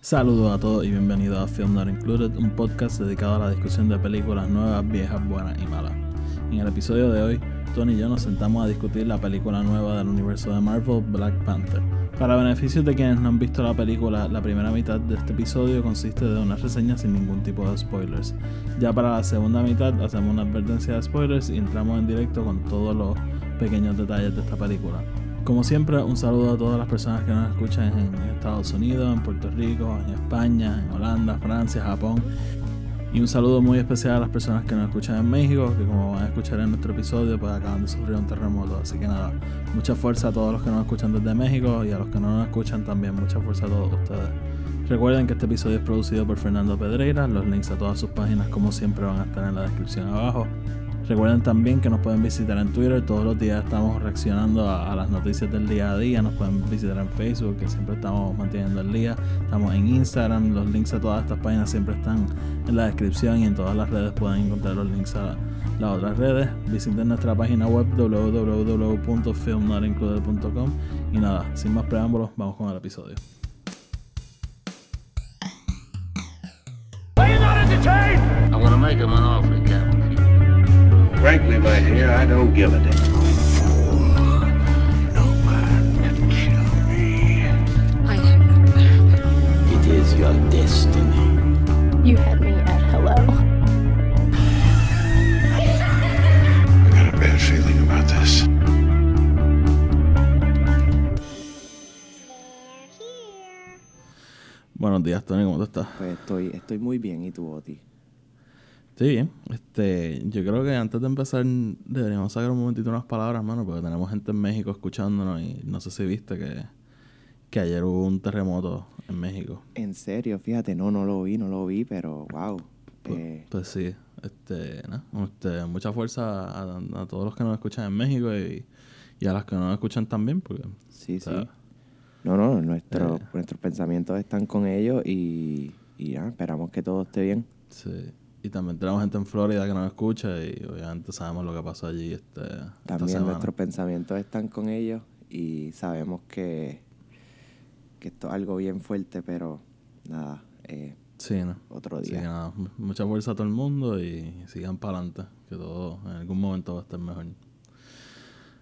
Saludos a todos y bienvenidos a Film Not Included, un podcast dedicado a la discusión de películas nuevas, viejas, buenas y malas. En el episodio de hoy, Tony y yo nos sentamos a discutir la película nueva del universo de Marvel, Black Panther. Para beneficios de quienes no han visto la película, la primera mitad de este episodio consiste de una reseña sin ningún tipo de spoilers. Ya para la segunda mitad hacemos una advertencia de spoilers y entramos en directo con todos los pequeños detalles de esta película. Como siempre, un saludo a todas las personas que nos escuchan en Estados Unidos, en Puerto Rico, en España, en Holanda, Francia, Japón. Y un saludo muy especial a las personas que nos escuchan en México, que como van a escuchar en nuestro episodio, pues acaban de sufrir un terremoto. Así que nada, mucha fuerza a todos los que nos escuchan desde México y a los que no nos escuchan también, mucha fuerza a todos ustedes. Recuerden que este episodio es producido por Fernando Pedreira, los links a todas sus páginas como siempre van a estar en la descripción abajo. Recuerden también que nos pueden visitar en Twitter, todos los días estamos reaccionando a, las noticias del día a día, nos pueden visitar en Facebook, que siempre estamos manteniendo el día, estamos en Instagram, los links a todas estas páginas siempre están en la descripción y en todas las redes pueden encontrar los links a las otras redes. Visiten nuestra página web www.filmnotincluded.com y nada, sin más preámbulos, vamos con el episodio. Frankly, my dear, I don't give a damn. No can kill me. It is your destiny. You had me at hello. I got a bad feeling about this. Buenos días, Tony, ¿cómo tú estás? Pues estoy, estoy muy bien, ¿y tú, Oti? Sí, este, yo creo que antes de empezar deberíamos sacar un momentito unas palabras, mano, porque tenemos gente en México escuchándonos y no sé si viste que, que ayer hubo un terremoto en México. En serio, fíjate, no, no lo vi, no lo vi, pero wow. Pues, eh. pues sí, este, ¿no? este, mucha fuerza a, todos los que nos escuchan en México y, a los que no nos escuchan también, porque... Sí, sí. No, no, nuestro, eh. nuestros pensamientos están con ellos y, y ya, esperamos que todo esté bien. Sí. Y también tenemos gente en Florida que nos escucha y obviamente sabemos lo que pasó allí. Este, también nuestros pensamientos están con ellos y sabemos que, que esto es algo bien fuerte, pero nada. Eh, sí, ¿no? Otro día. Sí, nada. Mucha fuerza a todo el mundo y sigan para adelante, que todo en algún momento va a estar mejor.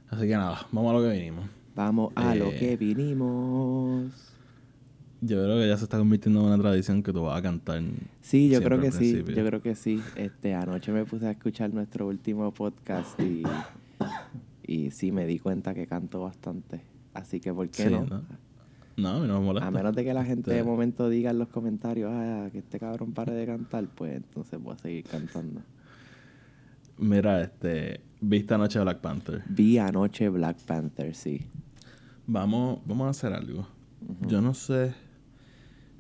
Así que nada, vamos a lo que vinimos. Vamos a lo eh, que vinimos. Yo creo que ya se está convirtiendo en una tradición que tú vas a cantar. Sí, yo creo que sí. Yo creo que sí. Este, anoche me puse a escuchar nuestro último podcast y, y sí me di cuenta que canto bastante. Así que, ¿por qué no? no? No, a mí no me molesta. A menos de que la gente de este momento diga en los comentarios, ah, que este cabrón pare de cantar, pues entonces voy a seguir cantando. Mira, este, ¿viste anoche Black Panther? Vi anoche Black Panther, sí. Vamos, vamos a hacer algo. Yo no sé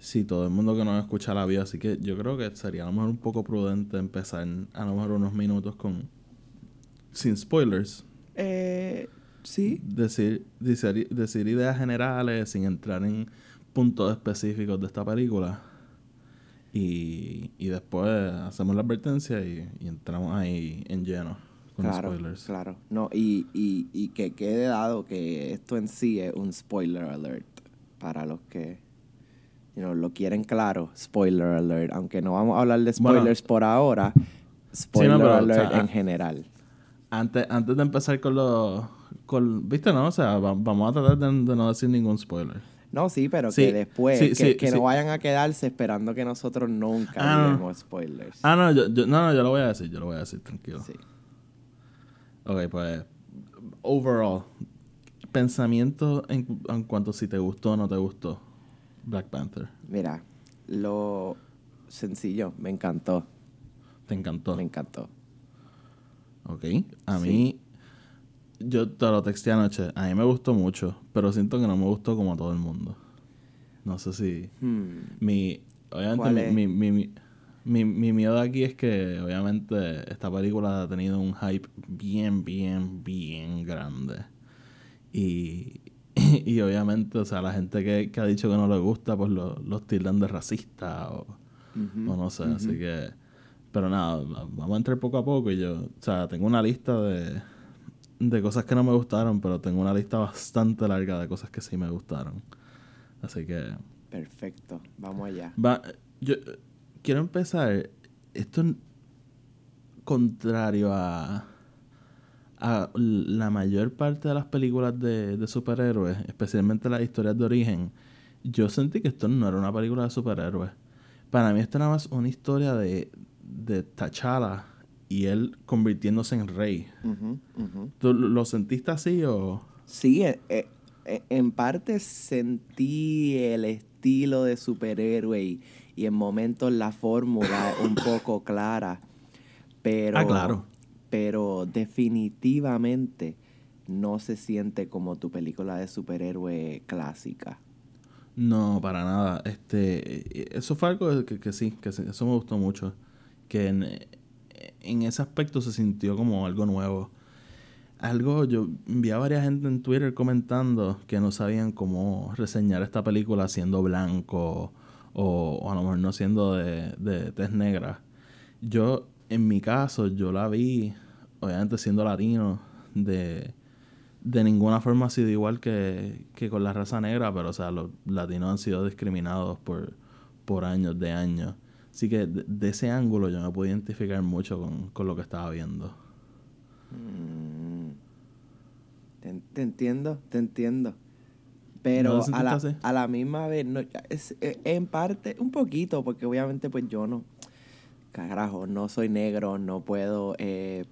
si todo el mundo que nos escucha la vida, así que yo creo que sería a lo mejor un poco prudente empezar a lo mejor unos minutos con sin spoilers. Eh, sí. Decir, decir, decir ideas generales sin entrar en puntos específicos de esta película. Y, y después hacemos la advertencia y, entramos ahí en lleno con spoilers. Claro, no, y, y, y que quede dado que esto en sí es un spoiler alert para los que lo quieren claro, spoiler alert. Aunque no vamos a hablar de spoilers por ahora, spoiler alert en general. Antes, antes de empezar con los... Con, ¿Viste, no? O sea, vamos a tratar de, no decir ningún spoiler. No, sí, pero que después, que, no vayan a quedarse esperando que nosotros nunca ah, spoilers. Ah, no yo, no, no, yo lo voy a decir, yo lo voy a decir, tranquilo. Sí. Ok, pues, overall, pensamiento en, en cuanto si te gustó o no te gustó. Black Panther? Mira, lo sencillo, me encantó. ¿Te encantó? Me encantó. Ok. A mí, yo te lo texté anoche. A mí me gustó mucho, pero siento que no me gustó como a todo el mundo. No sé si. Hmm. Mi. Obviamente, mi, mi, mi, mi, mi miedo aquí es que, obviamente, esta película ha tenido un hype bien, bien, bien grande. Y, y obviamente, o sea, la gente que, ha dicho que no le gusta, pues los lo tildan de racista o, no sé, así que... Pero nada, vamos a entrar poco a poco y yo, o sea, tengo una lista de, de cosas que no me gustaron, pero tengo una lista bastante larga de cosas que sí me gustaron. Así que... Perfecto, vamos allá. Va, yo quiero empezar. Esto es contrario a, a la mayor parte de las películas de, de superhéroes, especialmente las historias de origen. Yo sentí que esto no era una película de superhéroes. Para mí esto era más una historia de, de T'Challa y él convirtiéndose en rey. ¿Tú lo sentiste así o...? Sí, eh, eh, eh, en parte sentí el estilo de superhéroe y, y en momentos la fórmula un poco clara, pero, Ah, claro. Pero definitivamente no se siente como tu película de superhéroe clásica. No, para nada. Este, eso fue algo que, que sí, que eso me gustó mucho. Que en, en ese aspecto se sintió como algo nuevo. Algo, yo vi a varias gente en Twitter comentando que no sabían cómo reseñar esta película siendo blanco o, o a lo mejor no siendo de, de tez negra. Yo, en mi caso, yo la vi, obviamente siendo latino, de, de ninguna forma ha sido igual que, que con la raza negra, pero o sea, los latinos han sido discriminados por, por años de años. Así que de, de ese ángulo yo me pude identificar mucho con, con lo que estaba viendo. Mm. Te, te entiendo, te entiendo. ¿No Pero lo a, la, a la misma vez, no, es, en parte, un poquito, porque obviamente pues yo no, carajo, no soy negro, no puedo, eh,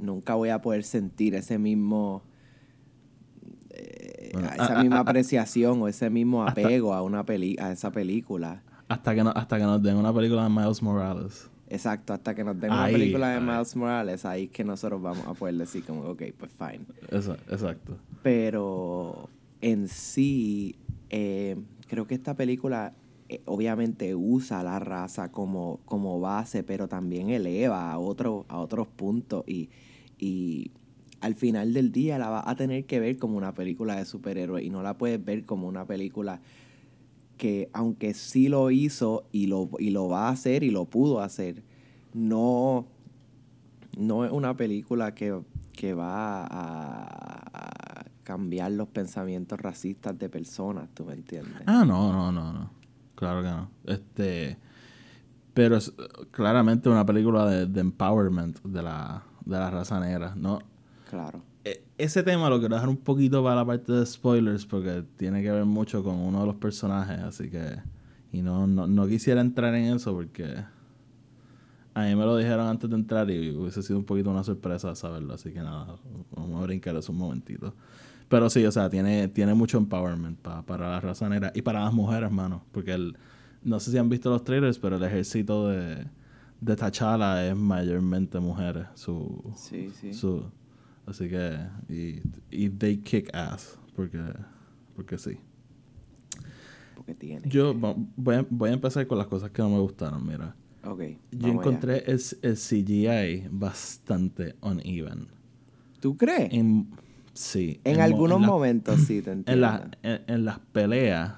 nunca voy a poder sentir ese mismo, eh, Bueno, esa a- misma a- a- apreciación o ese mismo hasta- apego a una peli a esa película. Hasta que, no, hasta que nos den una película de Miles Morales. Exacto, hasta que nos den una película de ahí. Miles Morales, ahí es que nosotros vamos a poder decir como, ok, pues fine. Exacto. Pero en sí, eh, creo que esta película eh, obviamente usa la raza como, como base, pero también eleva a, otro, a otros puntos y, y al final del día la vas a tener que ver como una película de superhéroes y no la puedes ver como una película que aunque sí lo hizo y lo, y lo va a hacer y lo pudo hacer, no, no es una película que, que va a, cambiar los pensamientos racistas de personas, ¿tú me entiendes? Ah, no, no, no, no. Claro que no. Este. Pero es claramente una película de, de empowerment de la, de la raza negra, ¿no? Claro. E- Ese tema lo quiero dejar un poquito para la parte de spoilers porque tiene que ver mucho con uno de los personajes, así que... Y no, no, no quisiera entrar en eso porque... A mí me lo dijeron antes de entrar y hubiese sido un poquito una sorpresa saberlo, así que nada, vamos a brincar eso un momentito. Pero sí, o sea, tiene, tiene mucho empowerment pa- para la raza negra y para las mujeres, hermano, porque el, no sé si han visto los trailers, pero el ejército de, de T'Challa es mayormente mujeres, su, Sí, sí. su, así que, y, y they kick ass, porque, porque sí. Porque tiene. Yo voy a, voy a empezar con las cosas que no me gustaron, mira. Ok. Yo encontré el, el CGI bastante uneven. ¿Tú crees? En, En, sí. mo- algunos la- momentos sí te En, entiendo. la- en, en las peleas,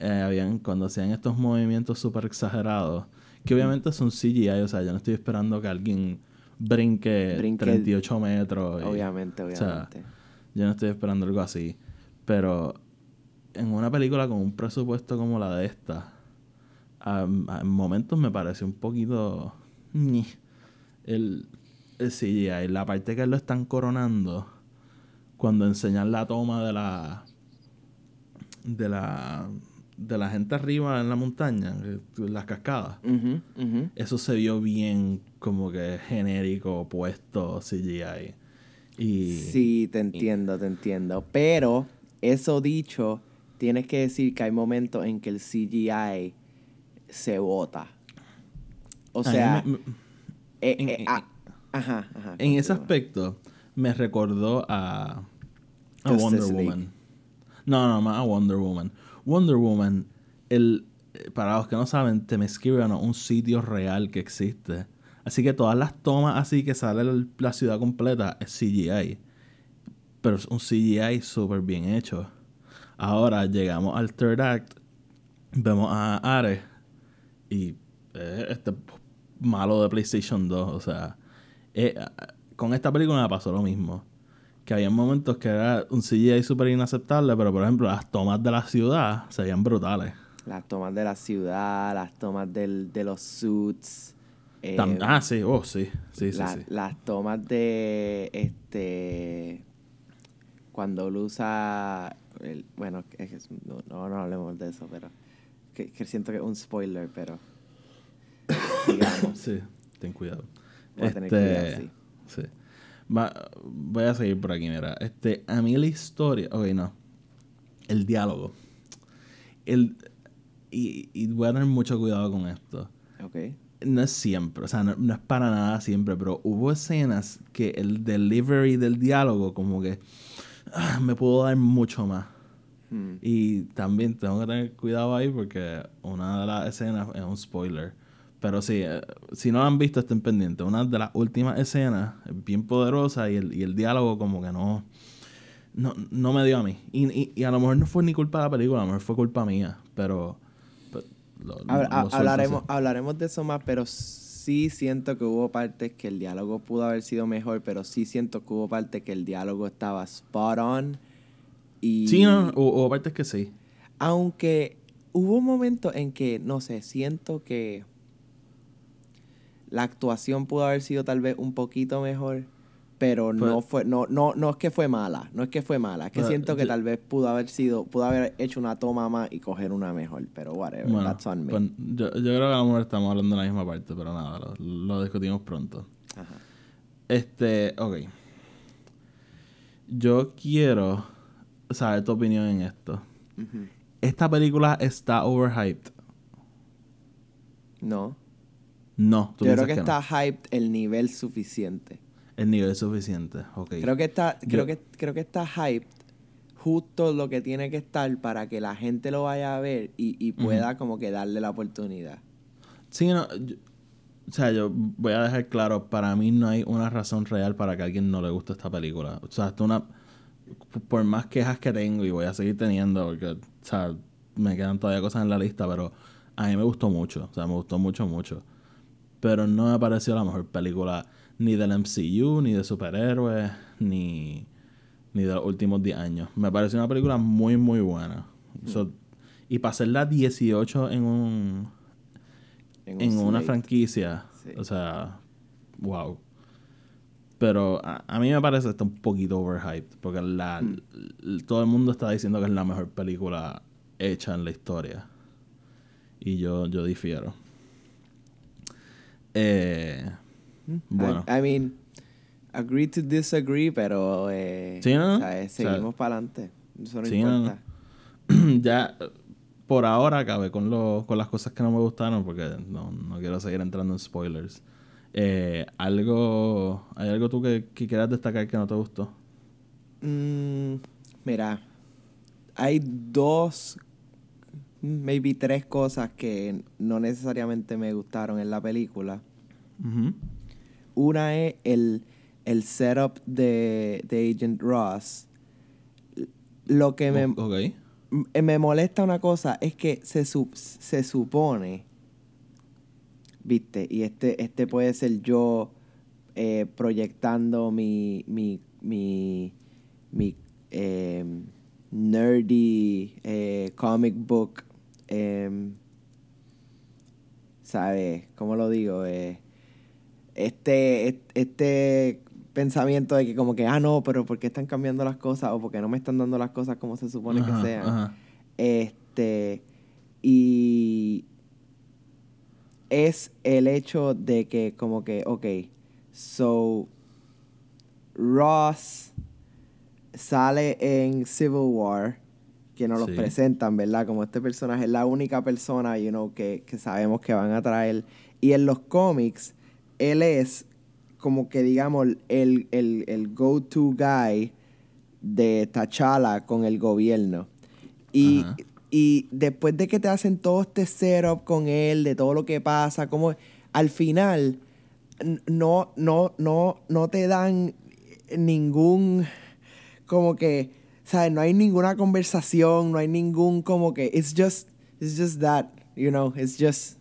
eh, habían, cuando hacían estos movimientos súper exagerados, que obviamente son CGI, o sea, yo no estoy esperando que alguien brinque, Brinque- 38 metros. y- Obviamente, o sea, obviamente. yo no estoy esperando algo así. Pero en una película con un presupuesto como la de esta, en momentos me pareció un poquito... el CGI, la parte que lo están coronando, cuando enseñan la toma de la... De la... De la gente arriba en la montaña, eh, las cascadas. Eso se vio bien como que genérico, puesto CGI. Y... Sí, te entiendo, te entiendo. Pero, eso dicho, tienes que decir que hay momentos en que el CGI se bota. O sea, me- me- eh, en- eh, en- ah, ajá, ajá. En ese aspecto, me recordó a, a Wonder League. Woman. No, no, más a Wonder Woman. Wonder Woman, el, eh, para los que no saben, Themyscira no es un sitio real que existe. Así que todas las tomas así que sale la ciudad completa es CGI. Pero es un CGI súper bien hecho. Ahora llegamos al third act, vemos a Ares y eh, este malo de PlayStation 2, o sea, eh, con esta película me pasó lo mismo. Que había momentos que era un CGI súper inaceptable, pero por ejemplo las tomas de la ciudad se veían brutales. Las tomas de la ciudad, las tomas del, de los suits. eh, ah, sí, oh, sí, sí, sí, la- sí. Las tomas de este cuando él usa el- bueno, es no, no, no hablemos de eso, pero que, que siento que es un spoiler, pero digamos, Sí, ten cuidado. Voy a tener Este, cuidado, sí. sí. Va- voy a seguir por aquí, mira. Este, a mí la historia. Ok, no. El diálogo. El, y, y voy a tener mucho cuidado con esto. ok. No es siempre, o sea, no, no es para nada siempre, pero hubo escenas que el delivery del diálogo, como que ah, me pudo dar mucho más. Hmm. Y también tengo que tener cuidado ahí porque una de las escenas es un spoiler. Pero sí, eh, si no la han visto, estén pendientes. Una de las últimas escenas es bien poderosa y el, y el diálogo como que no, no, no me dio a mí. Y, y, y a lo mejor no fue ni culpa de la película, a lo mejor fue culpa mía. Pero... pero lo- Hab- lo suelto hablaremos, así. hablaremos de eso más, pero sí siento que hubo partes que el diálogo pudo haber sido mejor, pero sí siento que hubo partes que el diálogo estaba spot on. Y Sí, no, hubo partes que sí. aunque hubo momentos en que, no sé, siento que la actuación pudo haber sido tal vez un poquito mejor, pero no Pues- fue, no, no, no es que fue mala, no es que fue mala, es que Pues, siento que tal vez pudo haber sido, pudo haber hecho una toma más y coger una mejor, pero whatever, Bueno, that's on me. pues, yo, yo creo que a lo mejor estamos hablando de la misma parte, pero nada, lo, lo discutimos pronto. Ajá. Este, ok. Yo quiero saber tu opinión en esto. ¿Esta película está overhyped? No. No, tú Yo creo que, no? está hyped el nivel suficiente. El nivel suficiente, ok. Creo que está, Yo- creo que, creo que está hyped justo lo que tiene que estar para que la gente lo vaya a ver y, y pueda como que darle la oportunidad. Sí, no, yo- o sea, yo voy a dejar claro, para mí no hay una razón real para que a alguien no le guste esta película. O sea, esto una, por más quejas que tengo y voy a seguir teniendo, porque, o sea, me quedan todavía cosas en la lista, pero a mí me gustó mucho, o sea, me gustó mucho, mucho. Pero no me pareció la mejor película ni del MCU, ni de superhéroes, ni, ni de los últimos 10 años. Me pareció una película muy, muy buena. So, y para hacerla 18 en un En, un en una franquicia. Sí. O sea, wow. Pero a, a mí me parece que está un poquito overhyped. Porque la, l- todo el mundo está diciendo que es la mejor película hecha en la historia. Y yo, yo difiero. Eh, bueno. I, I mean, agree to disagree, pero eh, Sí, ¿no? eh, O sea, seguimos para adelante. Eso no sí, no, importa. ya por ahora acabé con, lo, con las cosas que no me gustaron porque no, no quiero seguir entrando en spoilers. Eh, algo, ¿Hay algo tú que, que quieras destacar que no te gustó? Mm, mira, hay dos, maybe tres cosas que no necesariamente me gustaron en la película. Una es el, el setup de, de Agent Ross. Lo que me, me molesta una cosa es que se, se supone, viste, y este, este puede ser yo eh, proyectando mi, mi, mi, mi em, nerdy eh, comic book, em, ¿sabes? ¿Cómo lo digo? Eh, este, est- este pensamiento de que como que, ah, no, pero ¿por qué están cambiando las cosas? O porque no me están dando las cosas como se supone Ajá, que sean. ajá. Este, y es el hecho de que como que, ok, so Ross sale en Civil War, que nos Sí. los presentan, ¿verdad? Como este personaje es la única persona, you know, que, que sabemos que van a traer. Y en los cómics, él es como que, digamos, el, el, el go-to guy de T'Challa con el gobierno. Y, Ajá. y después de que te hacen todo este setup con él, de todo lo que pasa, como al final no, no, no, no te dan ningún como que, ¿sabes? No hay ninguna conversación, no hay ningún como que, it's just, it's just that, you know, it's just,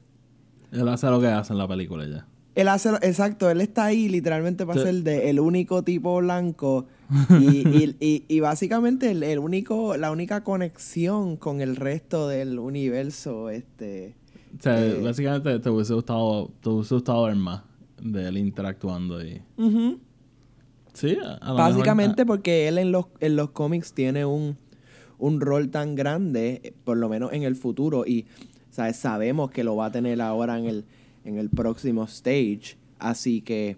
Él hace lo que hace en la película ya. Él hace, exacto, él está ahí literalmente para ser de el único tipo blanco y, y, y, básicamente el, el, único, la única conexión con el resto del universo, este... O sea, eh, básicamente te hubiese gustado, te hubiese gustado ver más de él interactuando y... Sí, a Básicamente porque él en los, en los cómics tiene un, un rol tan grande, por lo menos en el futuro, y ¿sabes? sabemos que lo va a tener ahora en el, en el próximo stage. Así que,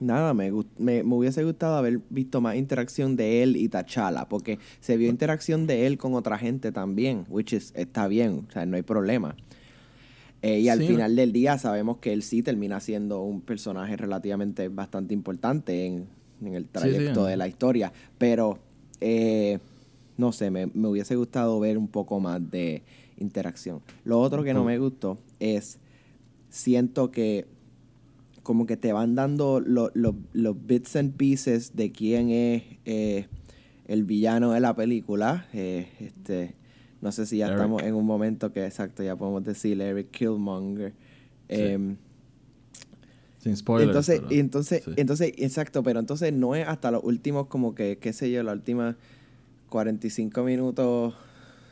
nada, me, me, me, hubiese gustado haber visto más interacción de él y T'Challa, porque se vio interacción de él con otra gente también, which is, está bien, o sea, no hay problema. Eh, y al final del día sabemos que él sí termina siendo un personaje relativamente bastante importante en, en el trayecto de la historia. Pero, eh, no sé, me, me, hubiese gustado ver un poco más de interacción. Lo otro que no me gustó es, siento que como que te van dando los bits and pieces de quién es eh, el villano de la película. este no sé si ya estamos en un momento que, exacto, ya podemos decir Eric Killmonger. Em, Sin spoilers. Entonces, entonces, entonces, exacto, pero entonces no es hasta los últimos, como que, qué sé yo, las últimas 45 minutos,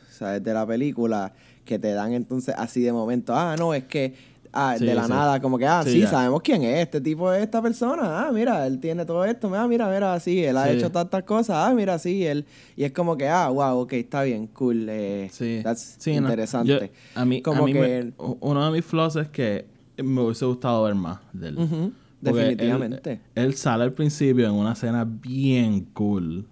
¿sabes? De la película, que te dan entonces así de momento, ah, no, es que Ah, de la nada, como que, ah, sí, sabemos quién es, este tipo es esta persona, ah, mira, él tiene todo esto, ah, mira, mira, sí, él ha hecho tantas cosas, ah, mira, sí, él, y es como que, ah, wow, ok, está bien, cool, eh, sí, that's interesante. a mí, como que, uno de mis flaws es que me hubiese gustado ver más de él. definitivamente. Él, sale al principio en una escena bien cool,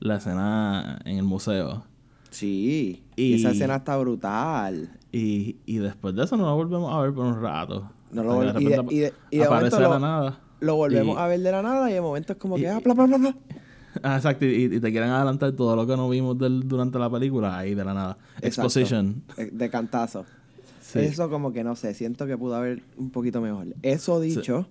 la escena en el museo. Sí, y esa escena está brutal. Y, y después de eso no lo volvemos a ver por un rato. No lo y, de, y, de, y de aparece de la nada. Lo volvemos a ver de la nada y de momento es como que ah, bla, bla, bla, Ah, exacto, y, te quieren adelantar todo lo que no vimos del, durante la película ahí de la nada. Exposition. Eh, de cantazo. Eso como que no sé, siento que pudo haber un poquito mejor. Eso dicho,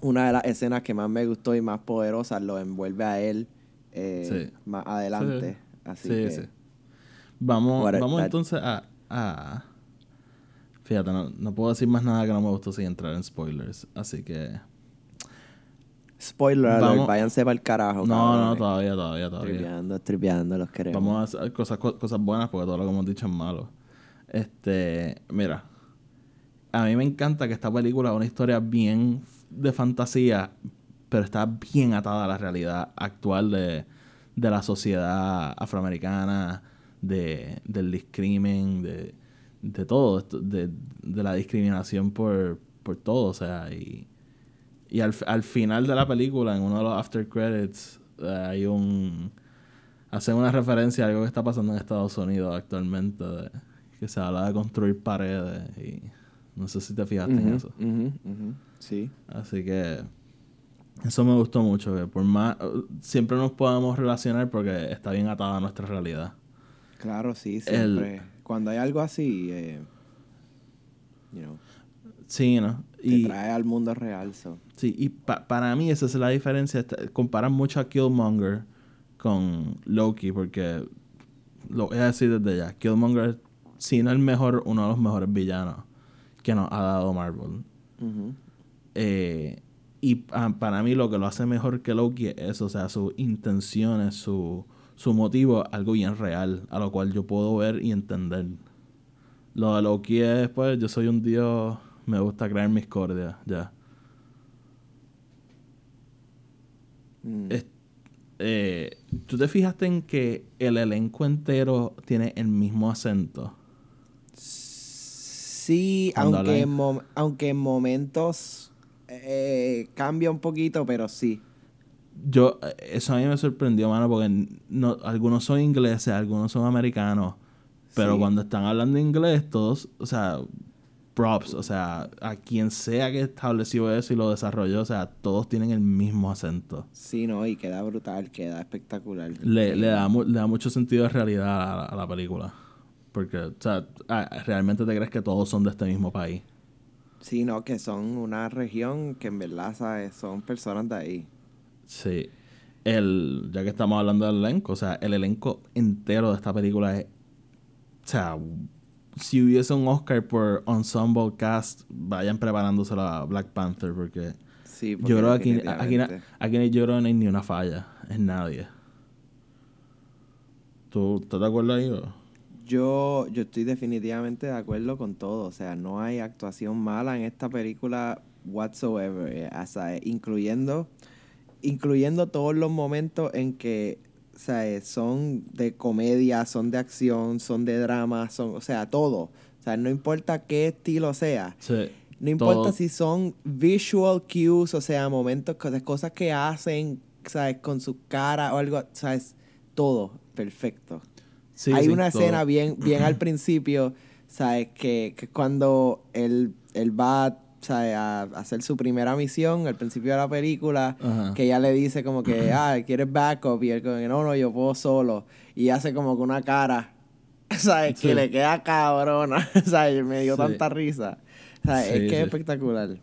una de las escenas que más me gustó y más poderosas lo envuelve a él eh, más adelante. Así que... Vamos, vamos entonces a, Ah. Fíjate, no, puedo decir más nada que no me gustó sin entrar en spoilers. Así que. Spoiler alert, váyanse para el carajo. No, no, todavía, todavía, todavía. Tripeando, tripeando, los queremos. Vamos a hacer cosas, cosas buenas porque todo lo que hemos dicho es malo. Este, mira. A mí me encanta que esta película es una historia bien de fantasía, pero está bien atada a la realidad actual de, de la sociedad afroamericana de, del discrimen, de, de todo, de, de la discriminación por, por todo, o sea, y, y al, al final de la película, en uno de los after credits, hay un... Hacen una referencia a algo que está pasando en Estados Unidos actualmente, que se habla de construir paredes y no sé si te fijaste en eso. Sí. Así que eso me gustó mucho, que por más siempre nos podemos relacionar porque está bien atada a nuestra realidad. Claro, sí, siempre. Cuando hay algo así, eh, you know, sí, ¿no? Y, te trae al mundo real. So. Sí, y para mí esa es la diferencia. Comparan mucho a Killmonger con Loki, porque lo voy a decir desde ya. Killmonger, si no el mejor, uno de los mejores villanos que nos ha dado Marvel. eh, y para mí lo que lo hace mejor que Loki es eso, o sea, sus intenciones, su su motivo algo bien real, a lo cual yo puedo ver y entender. Lo de Loki es, pues, yo soy un dios, me gusta crear miscordia, ya. Mm. Eh, ¿Tú te fijaste en que el elenco entero tiene el mismo acento? Sí, aunque en, aunque en momentos eh, cambia un poquito, pero sí yo, eso a mí me sorprendió, mano, porque no, algunos son ingleses, algunos son americanos, pero cuando están hablando inglés, todos, o sea, props, o sea, a quien sea que estableció eso y lo desarrolló, o sea, todos tienen el mismo acento. Sí, no, y queda brutal, queda espectacular. Le, le, da, le da mucho sentido de realidad a, la película. Porque, o sea, ah, realmente te crees que todos son de este mismo país. Sí, no, que son una región que en verdad, ¿sabes? Son personas de ahí. Sí. El, ya que estamos hablando del elenco, o sea, el elenco entero de esta película es, o sea, si hubiese un Oscar por Ensemble Cast, vayan preparándose a Black Panther porque, Sí, yo creo que aquí, aquí, definitivamente. aquí yo creo que no hay ni una falla en nadie. ¿Tú estás de acuerdo ahí? o? Yo, yo estoy definitivamente de acuerdo con todo. O sea, no hay actuación mala en esta película whatsoever. eh, hasta, eh, incluyendo, incluyendo todos los momentos en que o sea, son de comedia, son de acción, son de drama, son, o sea, todo. O sea, no importa qué estilo sea. Sí, No importa todo. si son visual cues, o sea, momentos, cosas, cosas que hacen, ¿sabes? Con su cara o algo, ¿sabes? Todo perfecto. Sí, Hay sí, una todo. escena bien, bien al principio, ¿sabes? Que, que cuando él, él va. A hacer su primera misión, al principio de la película, Ajá. que ella le dice como que, ah, ¿quieres backup? Y él como que, no, no, yo puedo solo. Y hace como que una cara, ¿sabes? Sí. Que le queda cabrona, ¿sabes? Me dio Sí. tanta risa. ¿Sabes? Sí, es que es espectacular.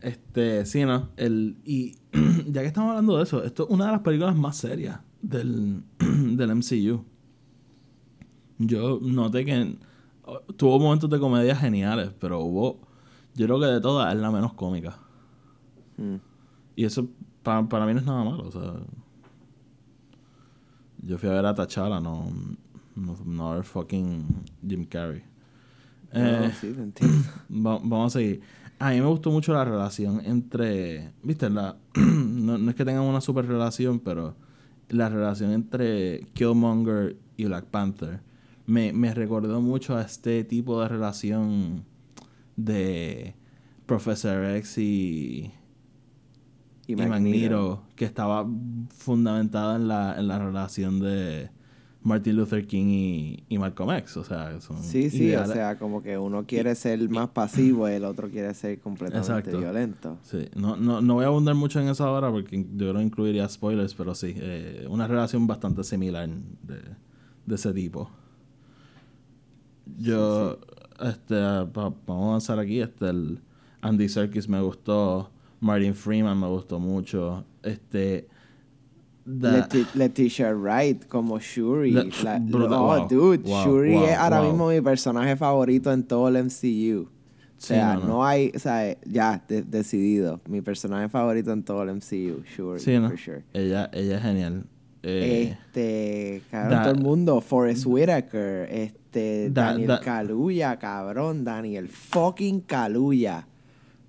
Este, sí, ¿no? El, y ya que estamos hablando de eso, esto es una de las películas más serias del, del MCU. Yo noté que oh, tuvo momentos de comedia geniales, pero hubo, yo creo que de todas es la menos cómica. Mm. Y eso pa- para mí no es nada malo, o sea. Yo fui a ver a T'Challa, no, no, no a ver fucking Jim Carrey. No, Eh, sí, te entiendo. Va- vamos a seguir. A mí me gustó mucho la relación entre. ¿Viste? La, no, no es que tengan una super relación, pero la relación entre Killmonger y Black Panther me, me recordó mucho a este tipo de relación de Professor X y, Y y Magneto. Magneto, que estaba fundamentada en la, en la relación de Martin Luther King y, y Malcolm X. O sea, son Sí, sí, o sea, como que uno quiere ser más pasivo y el otro quiere ser completamente Exacto. violento. Sí, no, no, no voy a abundar mucho en eso ahora porque yo que incluiría spoilers, pero sí, eh, una relación bastante similar de, de ese tipo. Yo, este, vamos a avanzar aquí, este, el Andy Serkis me gustó, Martin Freeman me gustó mucho, este, da- Leti- Leticia Wright como Shuri. La- oh, wow, dude, wow, Shuri wow, es ahora mismo mi personaje favorito en todo el MCU. O sea, no, no, no. hay, o sea, ya, de- decidido. Mi personaje favorito en todo el MCU, Shuri, sí, ¿no? for sure. Ella, ella es genial. Eh, Este, cabrón, todo el mundo, Forrest Whitaker, este, Da- Daniel da- Kaluuya, cabrón, Daniel fucking Kaluuya.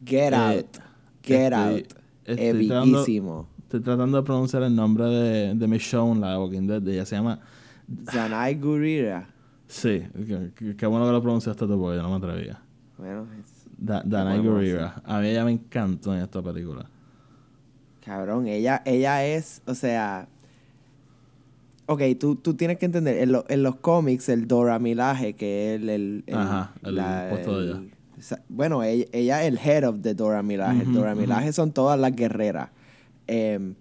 Get Eh, out, get estoy- out. estoy tratando-. Estoy tratando de pronunciar el nombre de, de Michonne, la de Walking Dead. Ella se llama Zanai Gurira. Sí, qué, bueno que lo pronunciaste tú porque yo no me atrevía. Bueno, es- Da, Danai Gurira. A mí ella me encantó en esta película. Cabrón, ella, ella es, o sea. Ok, tú, tú tienes que entender, en, lo- en los cómics, el Dora Milaje, que es el. el, el- Ajá, el puesto de ella. bueno, ella, ella es el head of the Dora Milaje. Ujú, Dora. Milaje son todas las guerreras. Em,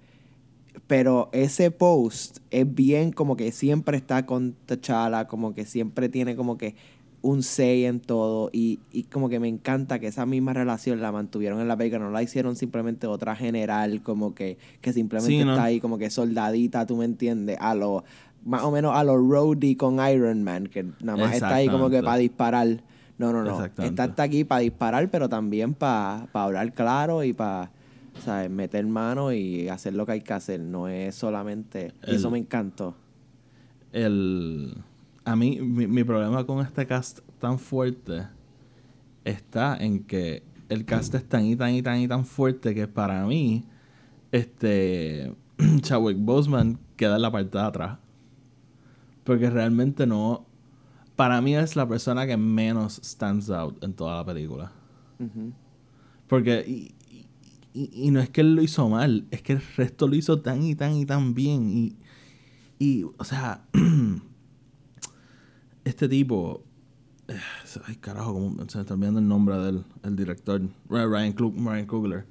pero ese post es bien como que siempre está con T'Challa, como que siempre tiene como que un say en todo y, y como que me encanta que esa misma relación la mantuvieron en la película, no la hicieron simplemente otra general como que, que simplemente Sí, ¿no? está ahí como que soldadita, tú me entiendes, a lo más o menos a lo Rhodey con Iron Man, que nada más está ahí como que para disparar. No, no, no. Está, está aquí para disparar, pero también para hablar claro y para ¿sabes? meter mano y hacer lo que hay que hacer. No es solamente. y eso me encantó. El, a mí, mi, mi problema con este cast tan fuerte está en que el cast es tan y tan y tan y tan fuerte que para mí, este, Chadwick Boseman queda en la parte de atrás. Porque realmente no... Para mí es la persona que menos stands out en toda la película. Porque, y, y- y no es que él lo hizo mal, es que el resto lo hizo tan y tan y tan bien. Y, y o sea, este tipo, ay carajo, ¿cómo se me está olvidando el nombre del el director, Ryan, Coogler.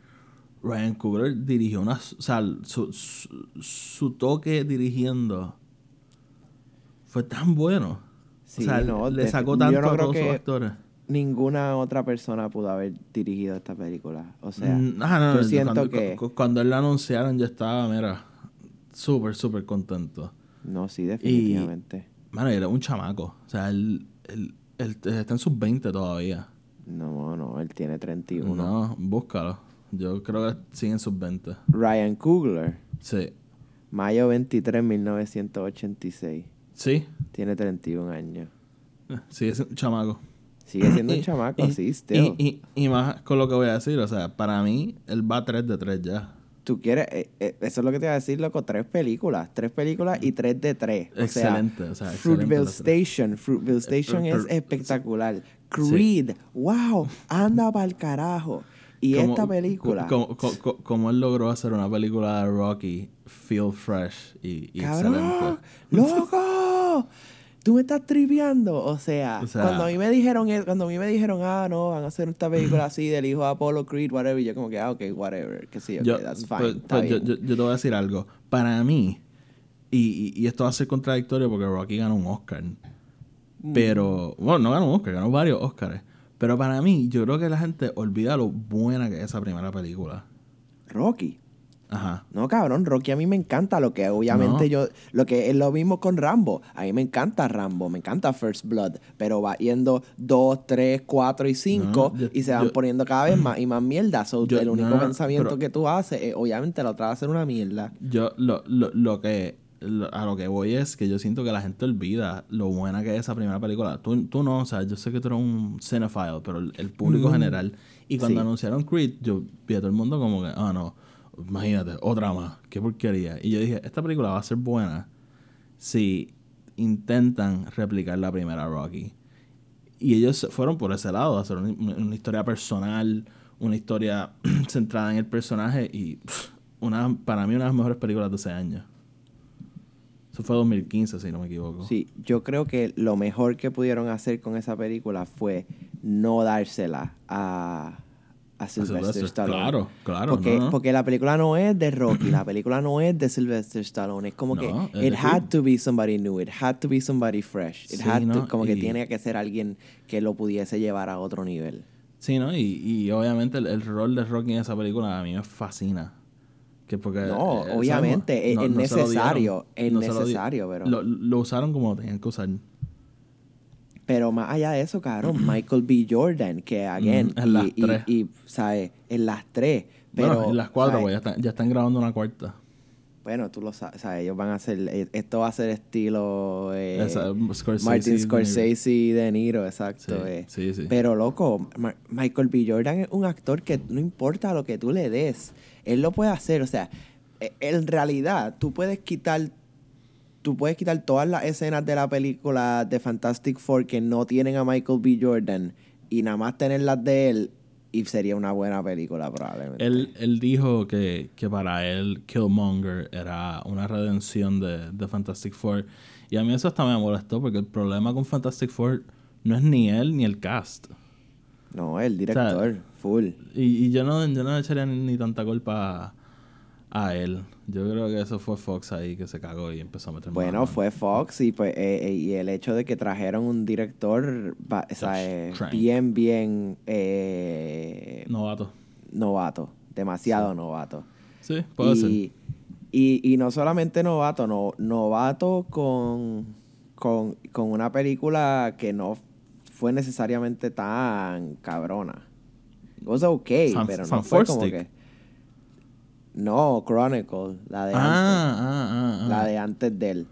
Ryan Coogler dirigió una, o sea, su, su, su toque dirigiendo fue tan bueno. Sí, o sea, no, le sacó tanto no a todos sus actores. Ninguna otra persona pudo haber dirigido esta película. O sea, ah, no, yo no, siento cuando, que. cu- cuando él lo anunciaron, yo estaba, mira, súper, súper contento. No, sí, definitivamente. Mano, él era un chamaco. O sea, él, él Él está en sus 20 todavía. No, no, él tiene 31. No, búscalo. Yo creo que sigue en sus 20. Ryan Coogler. Sí. Mayo 23, 1986. Sí. Tiene 31 años. Sigue siendo un chamaco. Sigue siendo un chamaco, y- sí. Y, y, y más con lo que voy a decir, o sea, para mí, él va 3 de 3 ya. Tú quieres, eh, eh, eso es lo que te iba a decir, loco, tres películas, tres películas y tres de tres. O Excelente, o sea, sea, excelente Fruitville. Station, Fruitville Station pero- es espectacular. Creed, wow, anda para el carajo. Y Como- esta película, Como, como, como- él logró hacer una película de Rocky, feel fresh y, y excelente. loco, tú me estás triviando. O sea, O sea- cuando a mí me dijeron, eh, cuando a mí me dijeron, ah, no, van a hacer esta película así del hijo de Apollo Creed, whatever, y yo como que, ah, ok, whatever, que sí, ok, Yo, that's fine, pues, está pues, yo, bien. yo- yo te voy a decir algo. Para mí, y, y- y esto va a ser contradictorio porque Rocky ganó un Oscar. Mm. Pero, bueno, no ganó un Oscar, ganó varios Oscars. Pero para mí, yo creo que la gente olvida lo buena que es esa primera película. Rocky. Ajá. No, cabrón, Rocky a mí me encanta lo que obviamente No. yo, lo que es lo mismo con Rambo. A mí me encanta Rambo, me encanta First Blood, pero va yendo 2, 3, 4 y 5 No, yo- y se van yo- poniendo cada vez más y más mierda. So, Yo- el único no, pensamiento pero- que tú haces, es, obviamente la otra va a ser una mierda. Yo, lo, lo, lo que, a lo que voy es que yo siento que la gente olvida lo buena que es esa primera película. Tú, tú no, o sea, yo sé que tú eres un cinephile, pero el, el público general. Y cuando Sí. anunciaron Creed, yo vi a todo el mundo como que, ah, no, imagínate, otra más, qué porquería. Y yo dije, esta película va a ser buena si intentan replicar la primera Rocky. Y ellos fueron por ese lado, hacer una, historia personal, una historia centrada en el personaje y una, para mí una de las mejores películas de ese año. Eso fue 2015, si no me equivoco. Sí, yo creo que lo mejor que pudieron hacer con esa película fue no dársela a, a A Sylvester. Stallone. Claro, claro. Porque, no, porque la película no es de Rocky, la película no es de Sylvester Stallone, es como No, que it had to be somebody new, it had to be somebody fresh, it Sí, had to- ¿no? como que Y- tiene que ser alguien que lo pudiese llevar a otro nivel. Sí, ¿no? Y, y obviamente el, el rol de Rocky en esa película a mí me fascina. Que porque, No, eh, obviamente, es- lo necesario, es lo necesario, pero- Lo, lo usaron como tenían que usar. Pero más allá de eso, cabrón, Michael B. Jordan, que again, en las y, tres. y, ¿sabes? En las tres. Pero, bueno, en las cuatro, ¿sabes? pues ya están, ya están grabando una cuarta. Bueno, tú lo sabes, ¿sabes? Ellos van a hacer, eh, esto va a ser estilo eh, Esa, Scorsese, Martin. Scorsese y De Niro, exacto. Sí, eh. sí, sí. Pero loco, Ma- Michael B. Jordan es un actor que no importa lo que tú le des, él lo puede hacer. O sea, eh, en realidad tú puedes quitar, tú puedes quitar todas las escenas de la película de Fantastic Four que no tienen a Michael B. Jordan y nada más tener las de él y sería una buena película probablemente. Él, él dijo que, que para él Killmonger era una redención de, de Fantastic Four. Y a mí eso hasta me molestó porque el problema con Fantastic Four no es ni él ni el cast. No, el director, full. Y, y yo no yo no le echaría ni, ni tanta culpa a, él. Yo creo que eso fue Fox ahí que se cagó y empezó a meter Bueno, mano. fue Fox y pues eh, eh, y el hecho de que trajeron un director ba- o sea, eh, bien, bien Novato. novato, demasiado novato. Sí, puede ser. Y, y, no solamente novato, no, novato con, con, con una película que no fue necesariamente tan cabrona. It was okay, Fan- pero no Fan fue como Forstic. que... No, Chronicle, la de Ah, antes. ah, ah, ah. La de antes de él.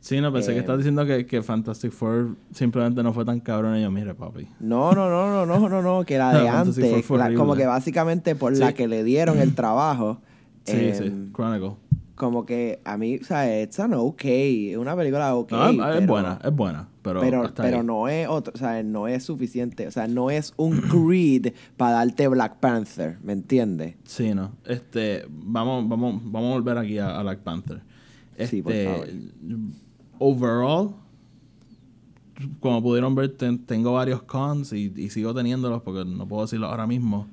Sí, no, pensé que Eh, estás diciendo que, que Fantastic Four simplemente no fue tan cabrón. Y yo, mire, papi. No, no, no, no, no, no, no, que la de antes, la- como que básicamente por Sí. la que le dieron el trabajo, Sí, em, sí. Chronicle. Como que a mí, o sea, it's an okay, es una película okay, No, es, buena, es buena. Pero, pero, hasta pero ahí. no es otro, o sea, no es suficiente, o sea, no es un Creed para darte Black Panther, ¿me entiendes? Sí, no. Este, vamos, vamos, vamos a volver aquí a, a Black Panther. Este, Sí, por favor. overall, como pudieron ver, ten- tengo varios cons y, y sigo teniéndolos porque no puedo decirlo ahora mismo.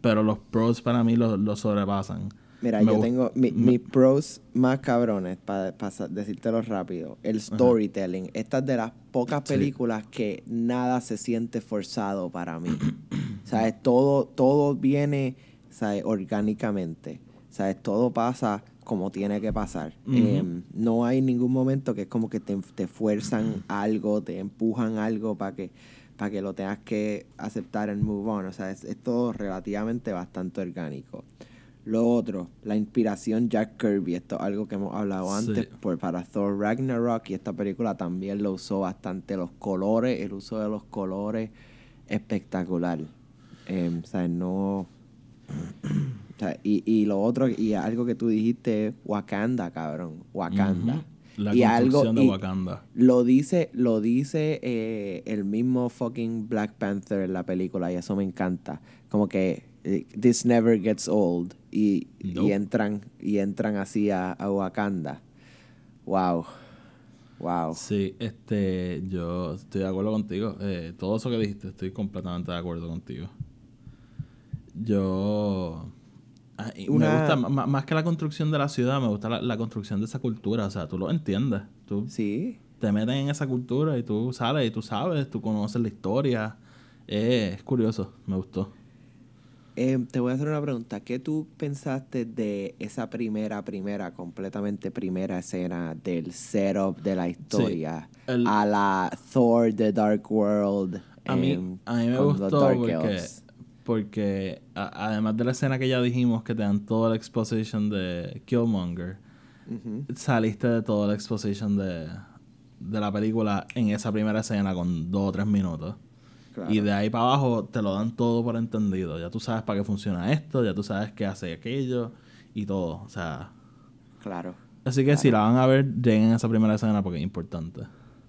Pero los pros para mí los los sobrepasan. Mira, Me yo tengo mi- me- mis pros más cabrones, para decírtelo rápido. El storytelling. Esta es de las pocas Sí. películas que nada se siente forzado para mí. ¿Sabes? Todo, todo viene ¿sabes? orgánicamente. ¿Sabes? Todo pasa como tiene que pasar. Em, no hay ningún momento que es como que te, te fuerzan algo, te empujan algo para que, para que lo tengas que aceptar en move on. O sea, es, todo relativamente bastante orgánico. Lo otro, la inspiración Jack Kirby, esto es algo que hemos hablado antes por, para Thor Ragnarok y esta película también lo usó bastante. Los colores, el uso de los colores, espectacular. Em, o sea, no y, y lo otro, y algo que tú dijiste, Wakanda, cabrón. Wakanda. La y construcción de Wakanda. Lo dice, lo dice eh, el mismo fucking Black Panther en la película, y eso me encanta. Como que eh, this never gets old. Y, y entran, y entran así a, Wakanda. Wow. Wow. Sí, este, yo estoy de acuerdo contigo. Eh, todo eso que dijiste, estoy completamente de acuerdo contigo. Yo me gusta, más que la construcción de la ciudad, me gusta la, construcción de esa cultura. O sea, tú lo entiendes. Tú sí. te metes en esa cultura y tú sales y tú sabes, tú conoces la historia. es curioso, me gustó. Em, te voy a hacer una pregunta. ¿Qué tú pensaste de esa primera, primera, completamente primera escena del setup de la historia a la Thor The Dark World? A mí, em, a mí me gustó porque porque además de la escena que ya dijimos que te dan toda la exposition de Killmonger, saliste de toda la exposition de, de la película en esa primera escena con dos o tres minutos. Y de ahí para abajo te lo dan todo por entendido. Ya tú sabes para qué funciona esto, ya tú sabes qué hace aquello y todo. O sea. Claro. Así que si la van a ver, lleguen a esa primera escena porque es importante.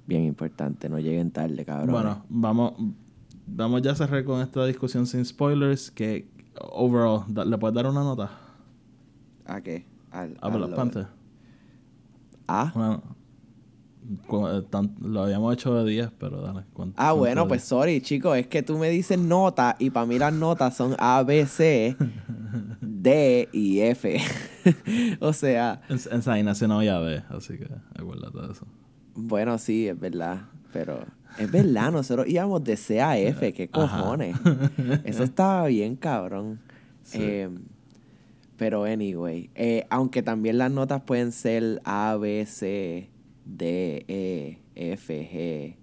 Bien importante, no lleguen tarde, cabrón. Bueno, vamos, vamos ya a cerrar con esta discusión sin spoilers. Que, overall, ¿le puedes dar una nota? ¿A qué? Al, a Black Panther. ¿A? Lo habíamos hecho de 10, pero dale. Ah, bueno, pues sorry, chicos. Es que tú me dices nota y para mí las notas son A, B, C, D y F. o sea. En, en nació no había B, así que acuérdate de eso. Bueno, sí, es verdad. Pero es verdad, nosotros íbamos de C a F, qué cojones. Eso estaba bien, cabrón. Em, pero anyway, eh, aunque también las notas pueden ser A, B, C, D, E, F, G.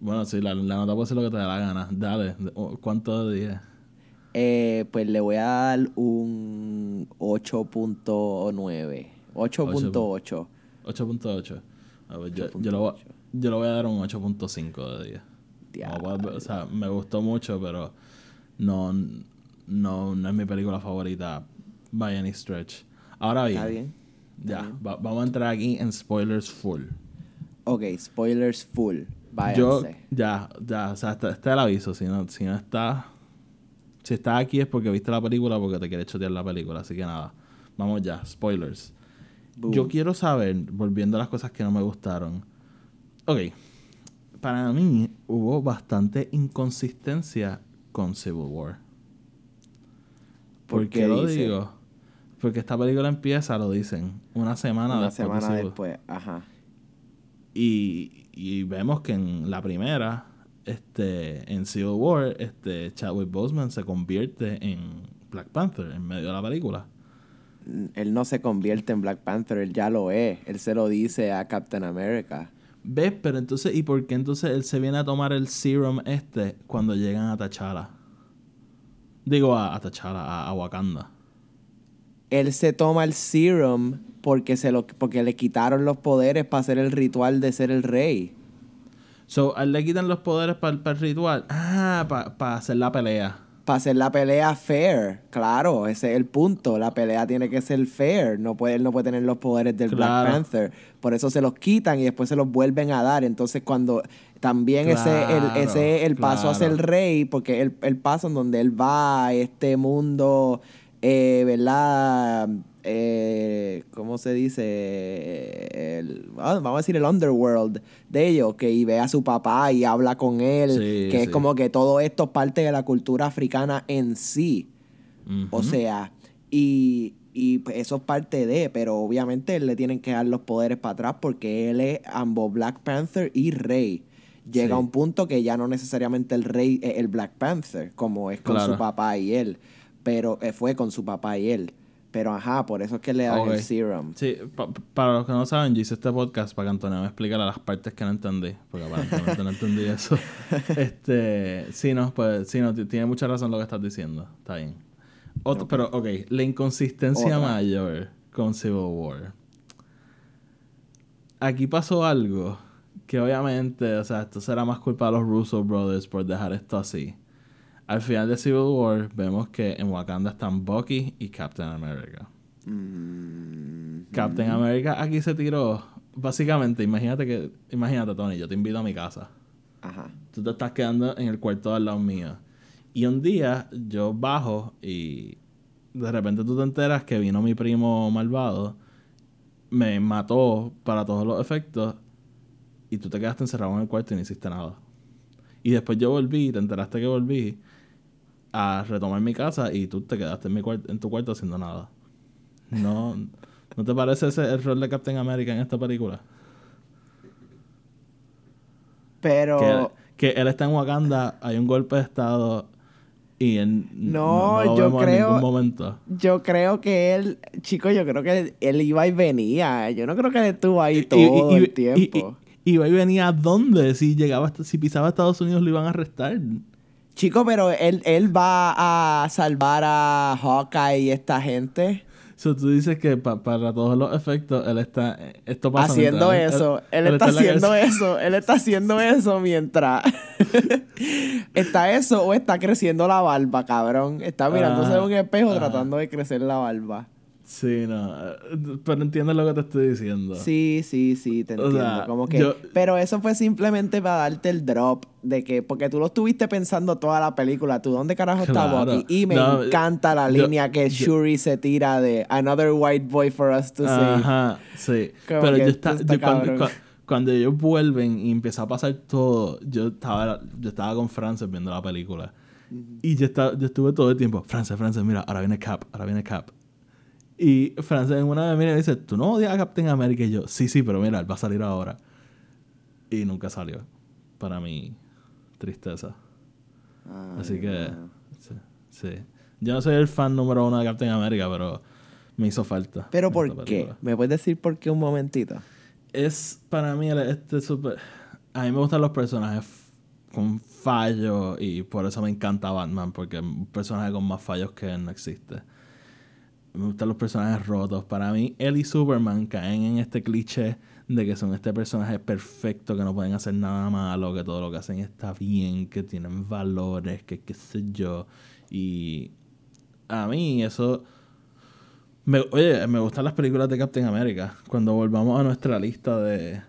Bueno, sí, la, nota puede ser lo que te dé la gana. Dale, ¿cuánto de 10? Eh, pues le voy a dar un 8.9. 8.8. 8.8. Yo, yo, lo voy, yo le voy a dar un 8.5 de 10. o sea, me gustó mucho, pero no, no, no es mi película favorita by any stretch. Ahora bien, ¿Está bien? Ya, vamos a entrar aquí en spoilers full. Ok, spoilers full. Váyanse. Yo, ya, ya, o sea, está, está el aviso. Si no, si no está, si está aquí es porque viste la película, porque te quiere chotear la película. Así que nada, vamos ya, spoilers. Yo quiero saber, volviendo a las cosas que no me gustaron, Ok. Para mí hubo bastante inconsistencia con Civil War. ¿Por, qué lo digo? Porque esta película empieza, lo dicen, una semana una después. Una semana después, ajá. Y, y, vemos que en la primera, este, en Civil War, este, Chadwick Boseman se convierte en Black Panther en medio de la película. Él no se convierte en Black Panther, él ya lo es. Él se lo dice a Captain America. ¿Ves? Pero entonces, ¿y por qué entonces él se viene a tomar el serum este cuando llegan a T'Challa? Digo a, a T'Challa, a, Wakanda. Él se toma el serum porque, se lo, porque le quitaron los poderes para hacer el ritual de ser el rey. So, a él le quitan los poderes para el ritual. Ah, para hacer la pelea para hacer la pelea fair. Claro, ese es el punto. La pelea tiene que ser fair. No puede, él no puede tener los poderes del Black Panther. Por eso se los quitan y después se los vuelven a dar. Entonces, cuando también ese, el, ese el paso a ser rey, porque el, el paso en donde él va a este mundo, eh, ¿verdad? eh, ¿cómo se dice? Ah, vamos a decir el underworld de ellos, que y ve a su papá y habla con él, que es como que todo esto es parte de la cultura africana en sí. O sea, y, y eso es parte de, pero obviamente le tienen que dar los poderes para atrás porque él es ambos Black Panther y Rey. Llega a un punto que ya no necesariamente el rey es el Black Panther, como es con su papá y él, pero eh, fue con su papá y él Pero ajá, por eso es que le dan Ok. el serum. Sí, pa- para los que no saben, yo hice este podcast para que Antonio me explicara las partes que no entendí, porque aparentemente no entendí eso. Este, sí, no, pues, sí, no, tiene mucha razón lo que estás diciendo, está bien. Otro, Ok. Pero, ok, la inconsistencia Otra. mayor con Civil War. Aquí pasó algo que obviamente, o sea, esto será más culpa de los Russo Brothers por dejar esto así. Al final de Civil War vemos que en Wakanda están Bucky y Captain America. Mm, Captain America aquí se tiró. Básicamente, imagínate que. Imagínate, Tony, yo te invito a mi casa. Ajá. Tú te estás quedando en el cuarto al lado mío. Y un día yo bajo y de repente tú te enteras que vino mi primo malvado, me mató para todos los efectos y tú te quedaste encerrado en el cuarto y no hiciste nada. Y después yo volví, te enteraste que volví a retomar mi casa y tú te quedaste en, mi en tu cuarto haciendo nada. No, ¿No te parece ese el rol de Captain America en esta película? Pero... Que, que él está en Wakanda, hay un golpe de estado y él No, lo yo vemos en creo- ningún momento. Yo creo que él, chico, yo creo que él iba y venía. Yo no creo que él estuvo ahí todo y- y- el tiempo. Y, iba y venía a dónde? Si llegaba hasta- si pisaba a Estados Unidos lo iban a arrestar. Chico, pero él, él va a salvar a Hawkeye y esta gente. So, tú dices que pa- para todos los efectos él está esto pasa haciendo mientras eso. Él, está haciendo eso. Él está haciendo eso mientras. está eso o está creciendo la barba, cabrón. Está mirándose en un espejo Ajá. tratando de crecer la barba. Sí, no. eh, Pero entiendes lo que te estoy diciendo. Sí, sí, sí, te O entiendo. sea, como que, yo- pero eso fue simplemente para darte el drop de que, porque tú lo estuviste pensando toda la película, tú dónde carajo está Claro. Bucky? Y me No, encanta la yo- línea que yo- Shuri se tira de Another white boy for us to save. Ajá, sí. Como Pero yo, está, está cuando, cabrón. cua- cuando ellos vuelven y empieza a pasar todo, yo estaba, yo estaba con Frances viendo la película. Y yo, estaba, yo estuve todo el tiempo, Frances, Frances, mira, ahora viene Cap, ahora viene Cap. Y Frances en una vez mira y dice, ¿tú no odias a Captain America? Y yo, sí, sí, pero mira, él va a salir ahora. Y nunca salió. Para mi tristeza. Ay, Así que, sí, sí. Yo no soy el fan número uno de Captain America, pero me hizo falta. Pero ¿por qué? película. ¿Me puedes decir por qué un momentito? Es para mí este super. A mí me gustan los personajes con fallos y por eso me encanta Batman, porque es un personaje con más fallos que él no existe. Me gustan los personajes rotos. Para mí, él y Superman caen en este cliché de que son este personaje perfecto, que no pueden hacer nada malo, que todo lo que hacen está bien, que tienen valores, que qué sé yo. Y a mí eso... Me, oye, me gustan las películas de Captain America. Cuando volvamos a nuestra lista de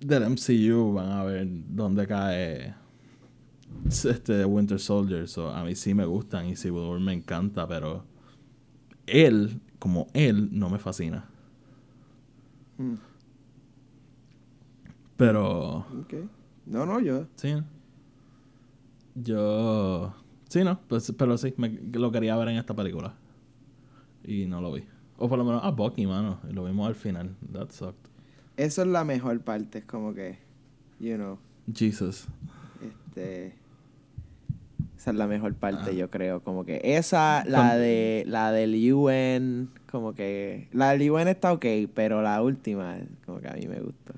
del MCU, van a ver dónde cae este Winter Soldier. So, a mí sí me gustan y Civil War me encanta, pero él, como él, no me fascina. Mm. Pero, Ok. No, no, yo. sí. Yo. Sí, no, pues, pero sí, me- lo quería ver en esta película. Y no lo vi. O por lo menos a Bucky, mano. Lo vimos al final. That sucked. Eso es la mejor parte, es como que, you know, Jesus. este... Esa es la mejor parte, Ah. yo creo. Como que esa, la de la del UN, como que... La del UN está ok, pero la última, como que a mí me gustó.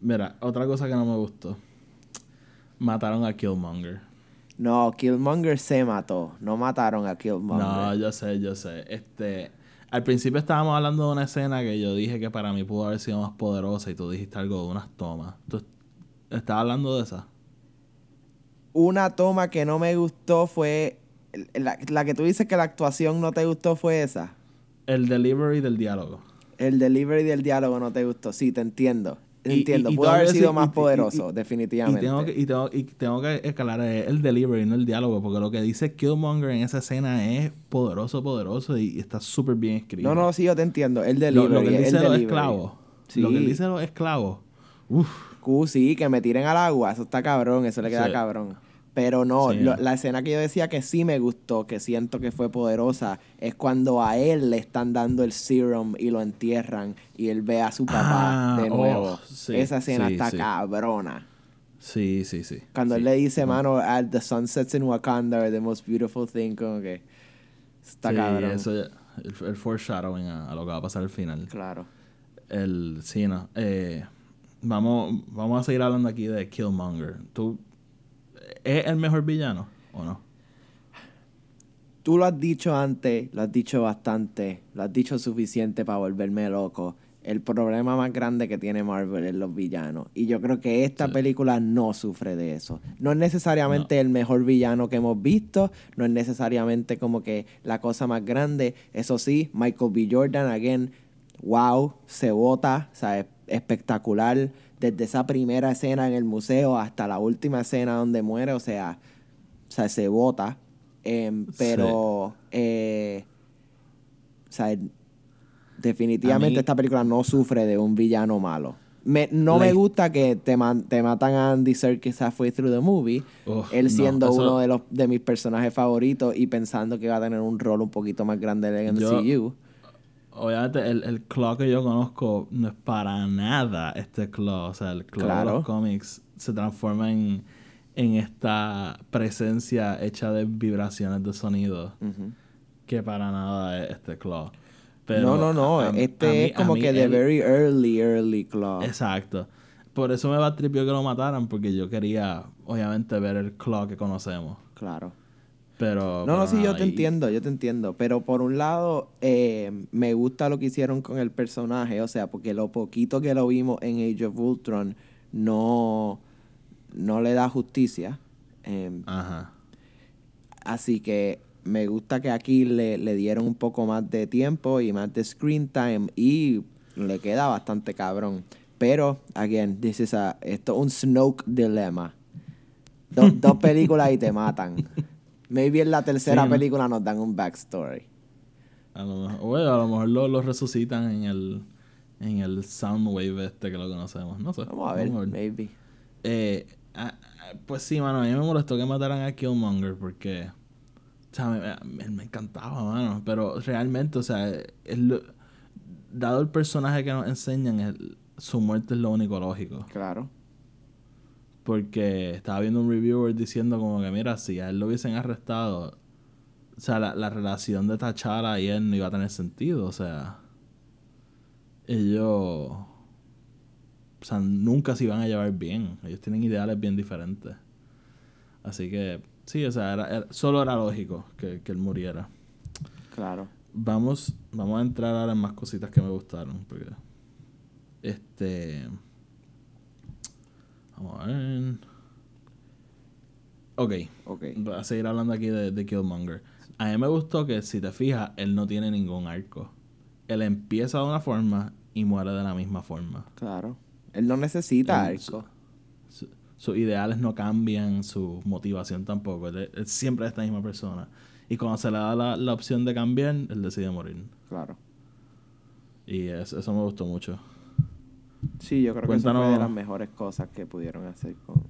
Mira, otra cosa que no me gustó. Mataron a Killmonger. No, Killmonger se mató. No mataron a Killmonger. No, yo sé, yo sé. Este, al principio estábamos hablando de una escena que yo dije que para mí pudo haber sido más poderosa y tú dijiste algo de unas tomas. ¿Tú estabas hablando de esa? Una toma que no me gustó fue... La, la que tú dices que la actuación no te gustó fue esa. El delivery del diálogo. El delivery del diálogo no te gustó. Sí, te entiendo. Y- Entiendo. y- y Pudo haber sido más poderoso, definitivamente. Y tengo, que, tengo, y tengo que escalar el delivery, no el diálogo, porque lo que dice Killmonger en esa escena es poderoso, poderoso y está súper bien escrito. No, no, sí, yo te entiendo. El delivery. lo que él el dice de los esclavos. Sí. Lo que él dice los esclavos. Uf. Q, sí, que me tiren al agua. Eso está cabrón. Eso le queda Sí. cabrón. Pero no, Sí. lo- la escena que yo decía que sí me gustó, que siento que fue poderosa, es cuando a él le están dando el serum y lo entierran y él ve a su papá Ah, de oh, nuevo. sí, Esa escena está cabrona. Sí, sí, sí. Cuando él le dice, mano, "Ah, the sun sets in Wakanda are the most beautiful thing, como que está Sí, cabrón. Eso, el, foreshadowing a, lo que va a pasar al final. Claro. El, sí, no. Eh, vamos, vamos a seguir hablando aquí de Killmonger. ¿Tú, ¿Es el mejor villano o no? Tú lo has dicho antes, lo has dicho bastante, lo has dicho suficiente para volverme loco. El problema más grande que tiene Marvel es los villanos. Y yo creo que esta película no sufre de eso. No es necesariamente el mejor villano que hemos visto, no es necesariamente como que la cosa más grande. Eso sí, Michael B. Jordan, again, wow, se vota, sea, espectacular. Desde esa primera escena en el museo hasta la última escena donde muere, o sea, o sea se vota. Em, pero, eh, o sea, definitivamente esta película no sufre de un villano malo. no me gusta que te, te matan a Andy Serkis halfway through the movie. él siendo uno de los de mis personajes favoritos y pensando que va a tener un rol un poquito más grande en el MCU. Obviamente, el, el Claw que yo conozco no es para nada este Claw. O sea, el Claw de los cómics se transforma en, en esta presencia hecha de vibraciones de sonido. Que para nada es este Claw no, no, no. este es como que de very early, early Claw. Exacto. Por eso me va tripio que lo mataran, porque yo quería, obviamente, ver el Claw que conocemos. Claro. Pero. No, no, sí, yo te entiendo, yo te entiendo. Pero por un lado, eh, me gusta lo que hicieron con el personaje. O sea, porque lo poquito que lo vimos en Age of Ultron no, no le da justicia. Em, Ajá. Así que me gusta que aquí le, dieron un poco más de tiempo y más de screen time y le queda bastante cabrón. Pero, again, this is a, esto es un Snoke dilemma. dos películas y te matan. Maybe en la tercera película nos dan un backstory. A lo mejor, a lo mejor lo, resucitan en el, en el Soundwave este que lo conocemos. No sé. Vamos a ver, maybe. Eh, pues sí, mano, a mí me molestó que mataran a Killmonger porque o sea, me, me, encantaba, mano. Pero realmente, o sea, dado el personaje que nos enseñan, su muerte es lo único lógico. Claro. Porque estaba viendo un reviewer diciendo como que, mira, si a él lo hubiesen arrestado, o sea, la, la relación de Tachara y él no iba a tener sentido, o sea. Ellos... O sea, nunca se iban a llevar bien. Ellos tienen ideales bien diferentes. Así que Sí, o sea, era, solo era lógico que, él muriera. Claro. Vamos, vamos a entrar ahora en más cositas que me gustaron. Porque. Este. Vamos a ver. Ok. okay. Voy a seguir hablando aquí de, de Killmonger. A mí me gustó que, si te fijas, él no tiene ningún arco. Él empieza de una forma y muere de la misma forma. Claro. Él no necesita arco sus ideales no cambian, su motivación tampoco. Él, siempre es esta misma persona. Y cuando se le da la, opción de cambiar, él decide morir. Claro. Y eso, me gustó mucho. Sí, yo creo que eso fue de las mejores cosas que pudieron hacer con...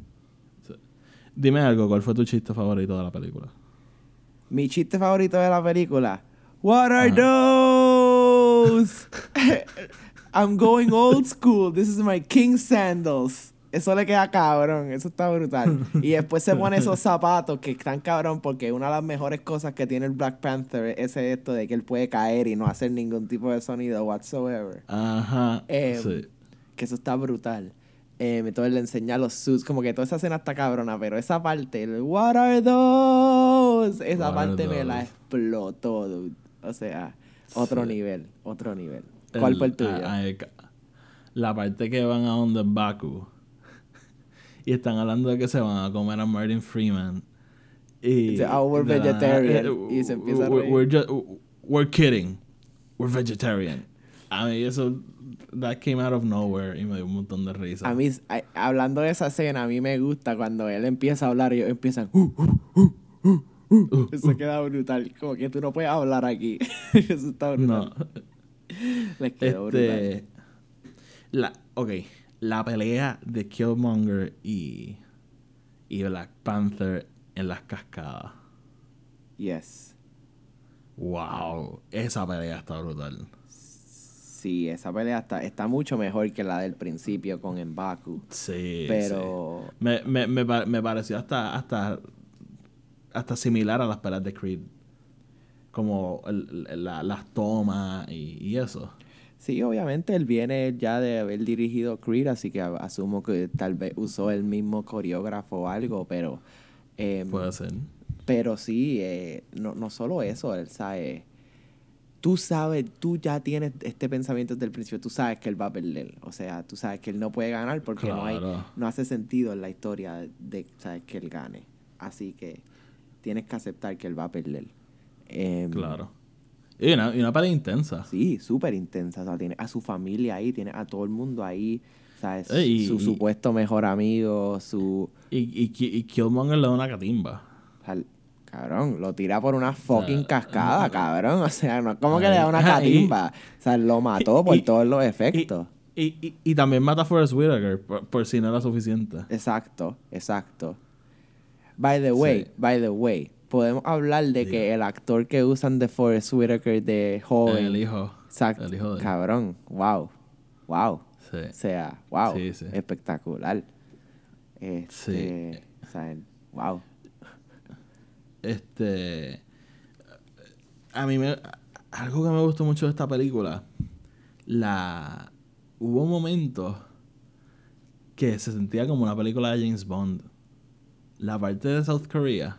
Dime algo, ¿cuál fue tu chiste favorito de la película? Mi chiste favorito de la película. What are those? I'm going old school. This is my king sandals. Eso le queda cabrón, eso está brutal. Y después se pone esos zapatos que están cabrón porque una de las mejores cosas que tiene el Black Panther es esto de que él puede caer y no hacer ningún tipo de sonido whatsoever. Ajá. Em, sí. Que eso está brutal. Eh, entonces le enseña los suits, como que toda esa escena está cabrona, pero esa parte, el What are those? Esa parte me la explotó, dude. O sea, otro nivel, otro nivel. ¿Cuál fue el tuyo? la parte que van a donde Baku y están hablando de que se van a comer a Martin Freeman. Y Dice, oh, we're vegetarian. y se empieza a reír. We're, just, we're kidding. We're vegetarian. A mí eso, that came out of nowhere y me dio un montón de risa. A mí, hablando de esa escena, a mí me gusta cuando él empieza a hablar y ellos empiezan, uh, uh, uh, Eso queda brutal. Como que tú no puedes hablar aquí. eso está brutal. No. Les quedó este, brutal. La, ok la pelea de Killmonger y, y Black Panther en las cascadas. Yes. Wow, esa pelea está brutal. Sí, esa pelea está, está mucho mejor que la del principio con Mbaku. Sí. Pero. Me, me, me, pareció hasta, hasta, hasta similar a las peleas de Creed. como las tomas y, eso. Sí, obviamente él viene ya de haber dirigido Creed, así que asumo que tal vez usó el mismo coreógrafo o algo, pero... Em, Puede ser. Pero sí, eh, no, no solo eso, él sabe tú sabes, tú ya tienes este pensamiento desde el principio, tú sabes que él va a perder. O sea, tú sabes que él no puede ganar porque no hay, no hace sentido en la historia de, sabes que él gane. Así que tienes que aceptar que él va a perder. Em, claro. Y una, y una intensa. Sí, súper intensa. O sea, tiene a su familia ahí, tiene a todo el mundo ahí. ¿sabes? su supuesto mejor amigo, su... Y, y, y Killmonger le da una catimba. Cabrón, lo tira por una fucking cascada, cabrón. O sea, no es como que le da una catimba. o sea, lo mató por todos los efectos. Y, y, también mata a Forrest Whitaker por, si no era suficiente. Exacto, exacto. By the way, by the way, podemos hablar de que el actor que usan de Forrest Whitaker de joven. El hijo. Exacto. El hijo de... Cabrón, wow. Wow. Sí. O sea, wow. Sí, sí. Espectacular. Este, sí. O sea, wow. Este. A mí me. Algo que me gustó mucho de esta película. La. Hubo momentos que se sentía como una película de James Bond. La parte de South Korea.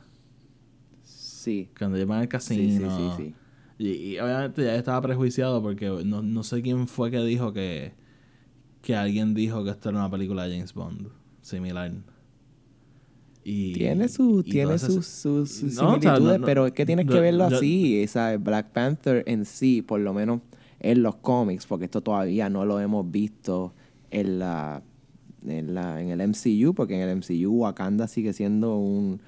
Sí. Cuando llevan al casino. Sí, sí, sí, Y, obviamente ya estaba prejuiciado porque no, no sé quién fue que dijo que. Que alguien dijo que esto era una película de James Bond. Similar tiene su, tiene sus, similitudes, pero es que tienes que verlo así. Black Panther en sí, por lo menos en los cómics, porque esto todavía no lo hemos visto en la, en, la, en el MCU, porque en el MCU Wakanda sigue siendo un,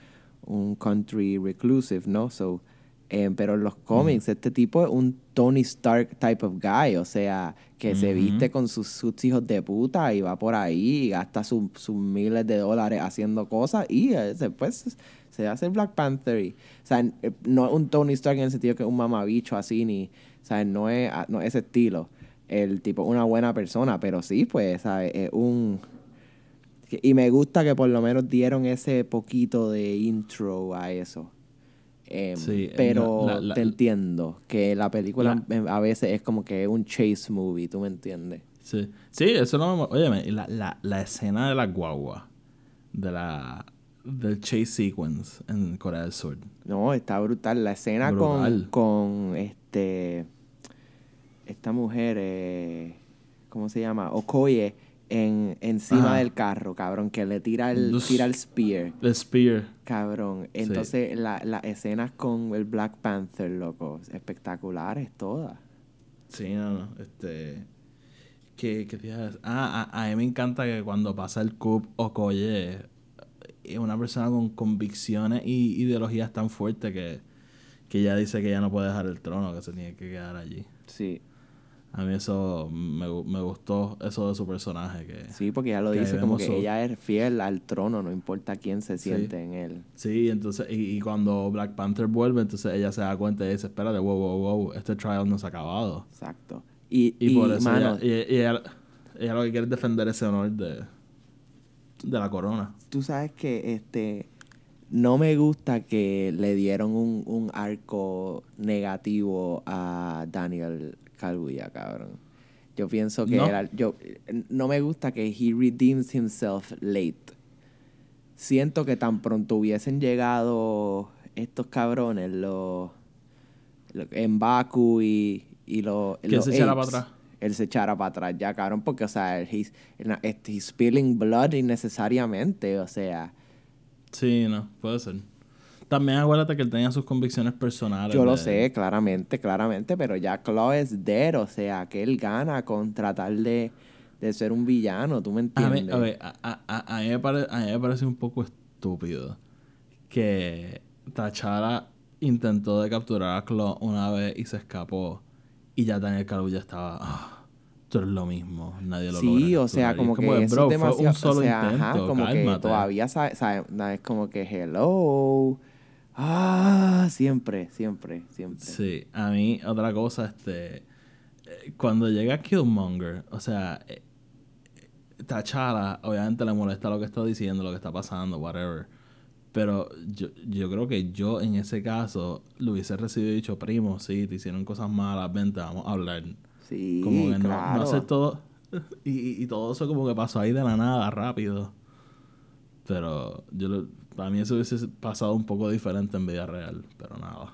un country reclusive, ¿no? So, eh, pero en los cómics, este tipo es un Tony Stark type of guy, o sea, que se viste con sus, sus, hijos de puta y va por ahí y gasta sus miles de dólares haciendo cosas y eh, después se hace el Black Panther. Y, o sea, eh, no es un Tony Stark en el sentido que es un mamabicho así, ni, o sea, no es, ah, no es ese estilo. El tipo, una buena persona, pero sí, pues, ¿sabes? Es un... Y me gusta que por lo menos dieron ese poquito de intro a eso. Em, pero te entiendo que la película a veces es como que un chase movie, ¿tú me entiendes? Sí, sí eso no me... Oye, la, la, la escena de la guagua, de la del chase sequence en Corea del Sur. No, está brutal. La escena con, con este esta mujer, eh, ¿cómo se llama? Okoye en, encima del carro, cabrón, que le tira el, tira el spear. El spear. Cabrón. Entonces, las la escenas con el Black Panther, loco, espectaculares todas. Sí, no, no. Este. ¿Qué, qué te Ah, a, a, mí me encanta que cuando pasa el Cup Okoye es una persona con convicciones y ideologías tan fuertes que, que ya dice que ya no puede dejar el trono, que se tiene que quedar allí. Sí. A mí eso me, me, gustó, eso de su personaje. que Sí, porque ya lo dice como que ella es fiel al trono, no importa quién se siente en él. Sí, entonces, y, cuando Black Panther vuelve, entonces ella se da cuenta y dice, espérate, wow, wow, wow, este trial no se ha acabado. Exacto. Y, y, por eso ella, y, ella, lo que quiere es defender ese honor de, de la corona. Tú sabes que este no me gusta que le dieron un, un arco negativo a Daniel Kaluuya, cabrón. Yo pienso que era, yo no me gusta que he redeems himself late. Siento que tan pronto hubiesen llegado estos cabrones, los, en Baku y, y los. Que se echara para atrás. Él se echara para atrás ya, cabrón, porque, o sea, he's, he's spilling blood innecesariamente, o sea. Sí, no, puede ser. También acuérdate que él tenía sus convicciones personales. Yo lo sé, claramente, claramente, pero ya Claw es dead, o sea, que él gana con tratar de, ser un villano, ¿tú me entiendes? A mí, a, mí, me parece un poco estúpido que Tachara intentó de capturar a Claw una vez y se escapó y ya Daniel Calvo ya estaba... Esto es lo mismo, nadie lo Sí, o sea, como, que es demasiado, un solo intento, como que todavía sabe, es como que hello, Ah, siempre, siempre, siempre. Sí, a mí otra cosa, este, eh, cuando llega Killmonger, o sea, eh, T'Challa obviamente le molesta lo que está diciendo, lo que está pasando, whatever. Pero yo, yo creo que yo en ese caso lo hubiese recibido y dicho, primo, sí, te hicieron cosas malas, vente, vamos a hablar. Sí, Como que no, claro. no hacer todo. Y, y todo eso como que pasó ahí de la nada, rápido. Pero yo lo- para mí eso hubiese pasado un poco diferente en vida real, pero nada.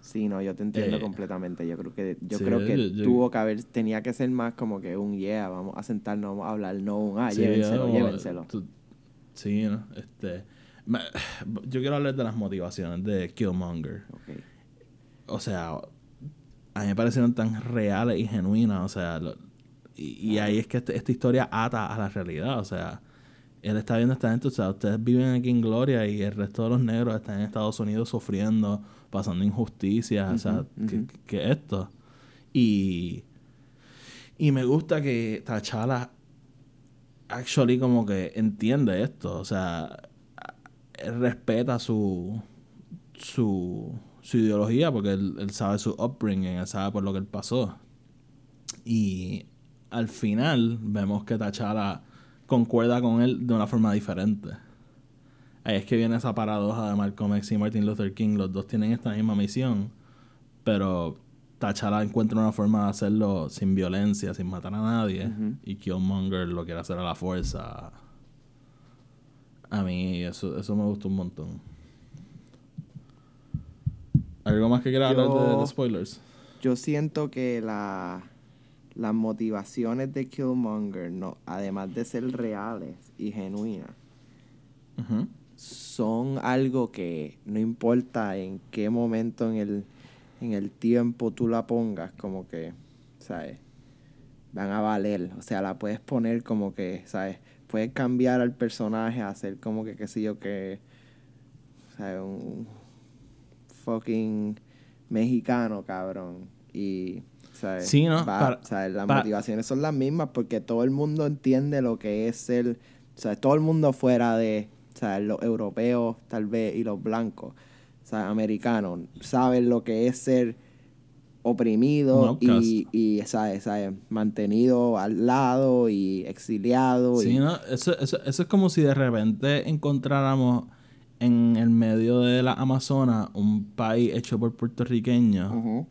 Sí, no, yo te entiendo Eh, completamente. Yo creo que yo sí, creo que yo- yo- tuvo que haber tenía que ser más como que un yeah, vamos a sentarnos, vamos a hablar, no un ah, Sí, llévenselo, llévenselo. tú- sí, ¿no? Este, me- yo quiero hablar de las motivaciones de Killmonger. O sea, a mí me parecieron tan reales y genuinas, o sea, lo- y, y ahí es que este- esta historia ata a la realidad, o sea, él está viendo a esta gente, o sea, ustedes viven aquí en Gloria y el resto de los negros están en Estados Unidos sufriendo, pasando injusticias, o sea, Ujú, que, que esto. Y, y me gusta que T'Challa actually como que entiende esto, o sea, él respeta su, su, su ideología porque él, él sabe su upbringing, él sabe por lo que él pasó. Y al final vemos que T'Challa concuerda con él de una forma diferente. Ahí es que viene esa paradoja de Malcolm X y Martin Luther King. Los dos tienen esta misma misión, pero T'Challa encuentra una forma de hacerlo sin violencia, sin matar a nadie. Y Killmonger lo quiere hacer a la fuerza. A mí eso, eso me gustó un montón. ¿Algo más que quieras hablar de spoilers? Yo siento que la, las motivaciones de Killmonger, no, además de ser reales y genuinas, son algo que no importa en qué momento en el, en el tiempo tú la pongas, como que, ¿sabes? Van a valer. O sea, la puedes poner como que, ¿sabes? Puedes cambiar al personaje, hacer como que, qué sé yo, que, ¿sabes? Un fucking mexicano, cabrón. Y, ¿sabes? Sí, ¿no? Va- Para- ¿sabes? Las motivaciones son las mismas porque todo el mundo entiende lo que es ser, o sea, todo el mundo fuera de, sea, los europeos tal vez y los blancos, sea, americanos, saben lo que es ser oprimido y, y ¿sabes? ¿sabes? mantenido al lado y exiliado. Sí, y, ¿no? Eso, eso, eso es como si de repente encontráramos en el medio de la Amazonas un país hecho por puertorriqueños Ujú.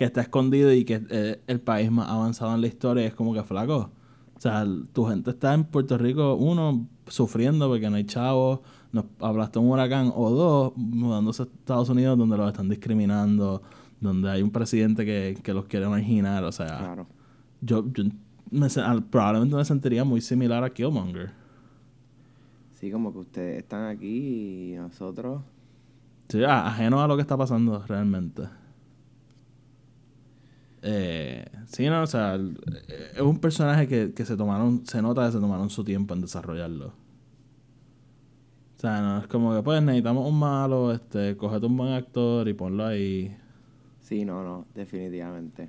Que está escondido y que es eh, el país más avanzado en la historia. Es como que flaco. O sea, tu gente está en Puerto Rico, uno, sufriendo porque no hay chavos, nos hablaste un huracán, o dos, mudándose a Estados Unidos donde los están discriminando, donde hay un presidente que, que los quiere marginar. O sea, Claro. yo, yo me probablemente me sentiría muy similar a Killmonger. Sí, como que ustedes están aquí y nosotros... Sí, ajeno a lo que está pasando realmente. Eh, sí, no, o sea, es un personaje que, que se tomaron, se nota que se tomaron su tiempo en desarrollarlo. O sea, no es como que pues necesitamos un malo, este, cogete un buen actor y ponlo ahí. Sí, no, no, definitivamente.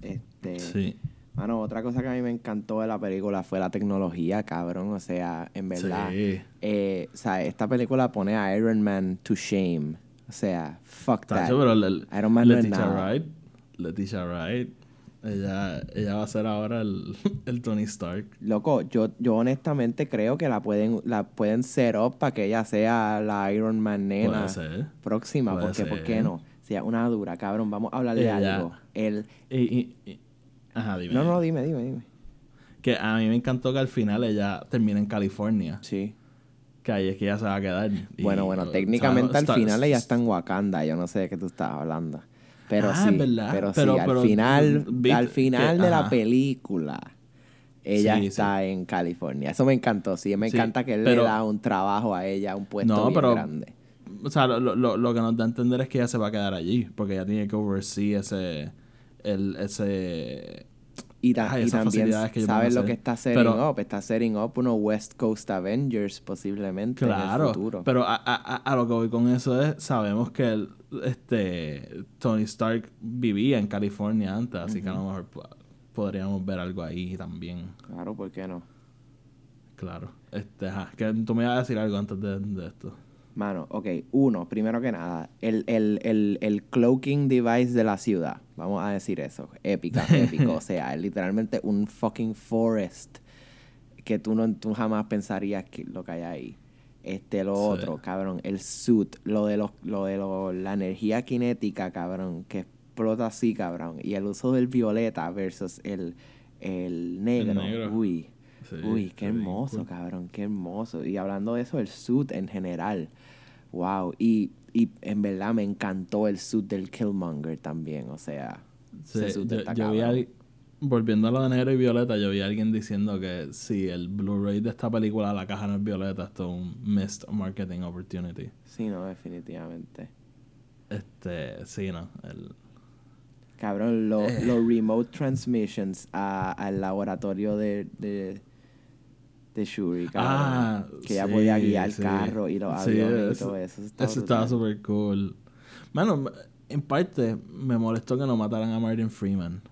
Este... Sí. Mano, otra cosa que a mí me encantó de la película fue la tecnología, cabrón. O sea, en verdad. Sí. eh, o sea, esta película pone a Iron Man to shame. O sea, fuck that. Pero el- Iron Man no es nada. Wright, Leticia Wright, ella, ella va a ser ahora el, el Tony Stark. Loco, yo, yo honestamente creo que la pueden, la pueden set up para que ella sea la Iron Man nena ser. próxima. Puede Porque, ¿por qué no? O sea, una dura, cabrón. Vamos a hablar de Ella- algo. El... Y, y- y- ajá, dime. No, no, dime, dime, dime. Que a mí me encantó que al final ella termina en California. Sí. Que ahí es que ella se va a quedar. Bueno, bueno, técnicamente al final ella está en Wakanda. Yo no sé de qué tú estás hablando. Pero Ah, sí, es verdad. pero, Pero- sí, al pero, final, al final que- de la película, ella Sí, está en California. Eso me encantó, sí. Me Sí, encanta que él pero- le da un trabajo a ella, un puesto No, bien pero- grande. O sea, lo, lo, lo que nos da a entender es que ella se va a quedar allí. Porque ella tiene que oversee ese. El, ese. Y, ta- también sabes lo que está setting Pero- up. Está setting up unos West Coast Avengers posiblemente en el futuro. Pero a, a, a- lo que voy con eso es. Sabemos que el, este Tony Stark vivía en California antes. Así que a lo mejor po- podríamos ver algo ahí también. Claro, ¿por qué no? Claro. Este, ajá. Que tú me ibas a decir algo antes de, de esto. Mano, ok, uno, primero que nada, el, el, el, el cloaking device de la ciudad, vamos a decir eso, épica, épico, o sea, es literalmente un fucking forest que tú, no, tú jamás pensarías que lo que hay ahí. este, lo otro, cabrón, el suit, lo de los, lo de lo, la energía cinética, cabrón, que explota así, cabrón, y el uso del violeta versus el, el negro, uy, uy, qué hermoso, cabrón, qué hermoso, y hablando de eso, el suit en general, wow, y, y en verdad me encantó el suit del Killmonger también, o sea, ese suit yo, vi volviendo a lo de negro y violeta, yo vi a alguien diciendo que si el Blu-ray de esta película, la caja no es violeta, esto es un missed marketing opportunity. Sí, no, definitivamente. Este, sí, no. El... Cabrón, eh. los remote transmissions al laboratorio de, de, de Shuri, cabrón. Ah, que ya podía guiar el carro y los aviones y todo eso. Eso, estaba súper cool. Bueno, en parte me molestó que no mataran a Martin Freeman.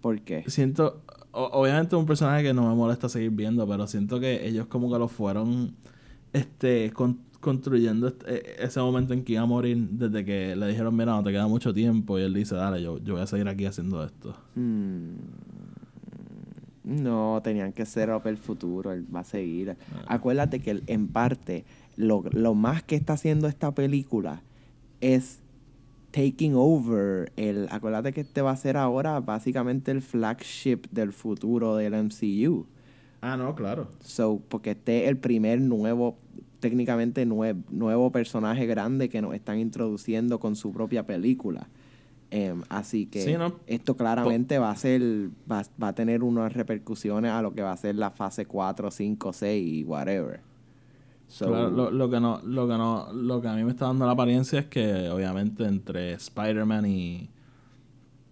¿Por qué? Siento, obviamente un personaje que no me molesta seguir viendo, pero siento que ellos como que lo fueron este construyendo este, ese momento en que iba a morir desde que le dijeron, mira, no te queda mucho tiempo y él dice, dale, yo, yo voy a seguir aquí haciendo esto. Hmm. No, tenían que ser el futuro, él va a seguir. Ah. Acuérdate que en parte lo, lo más que está haciendo esta película es taking over el acuérdate que este va a ser ahora básicamente el flagship del futuro del MCU ah no claro so porque este es el primer nuevo técnicamente nuevo personaje grande que nos están introduciendo con su propia película em, así que esto claramente va a ser va, va a tener unas repercusiones a lo que va a ser la fase 4 5 6 y whatever lo, lo, que no, lo que no, lo que a mí me está dando la apariencia es que obviamente entre Spider-Man y,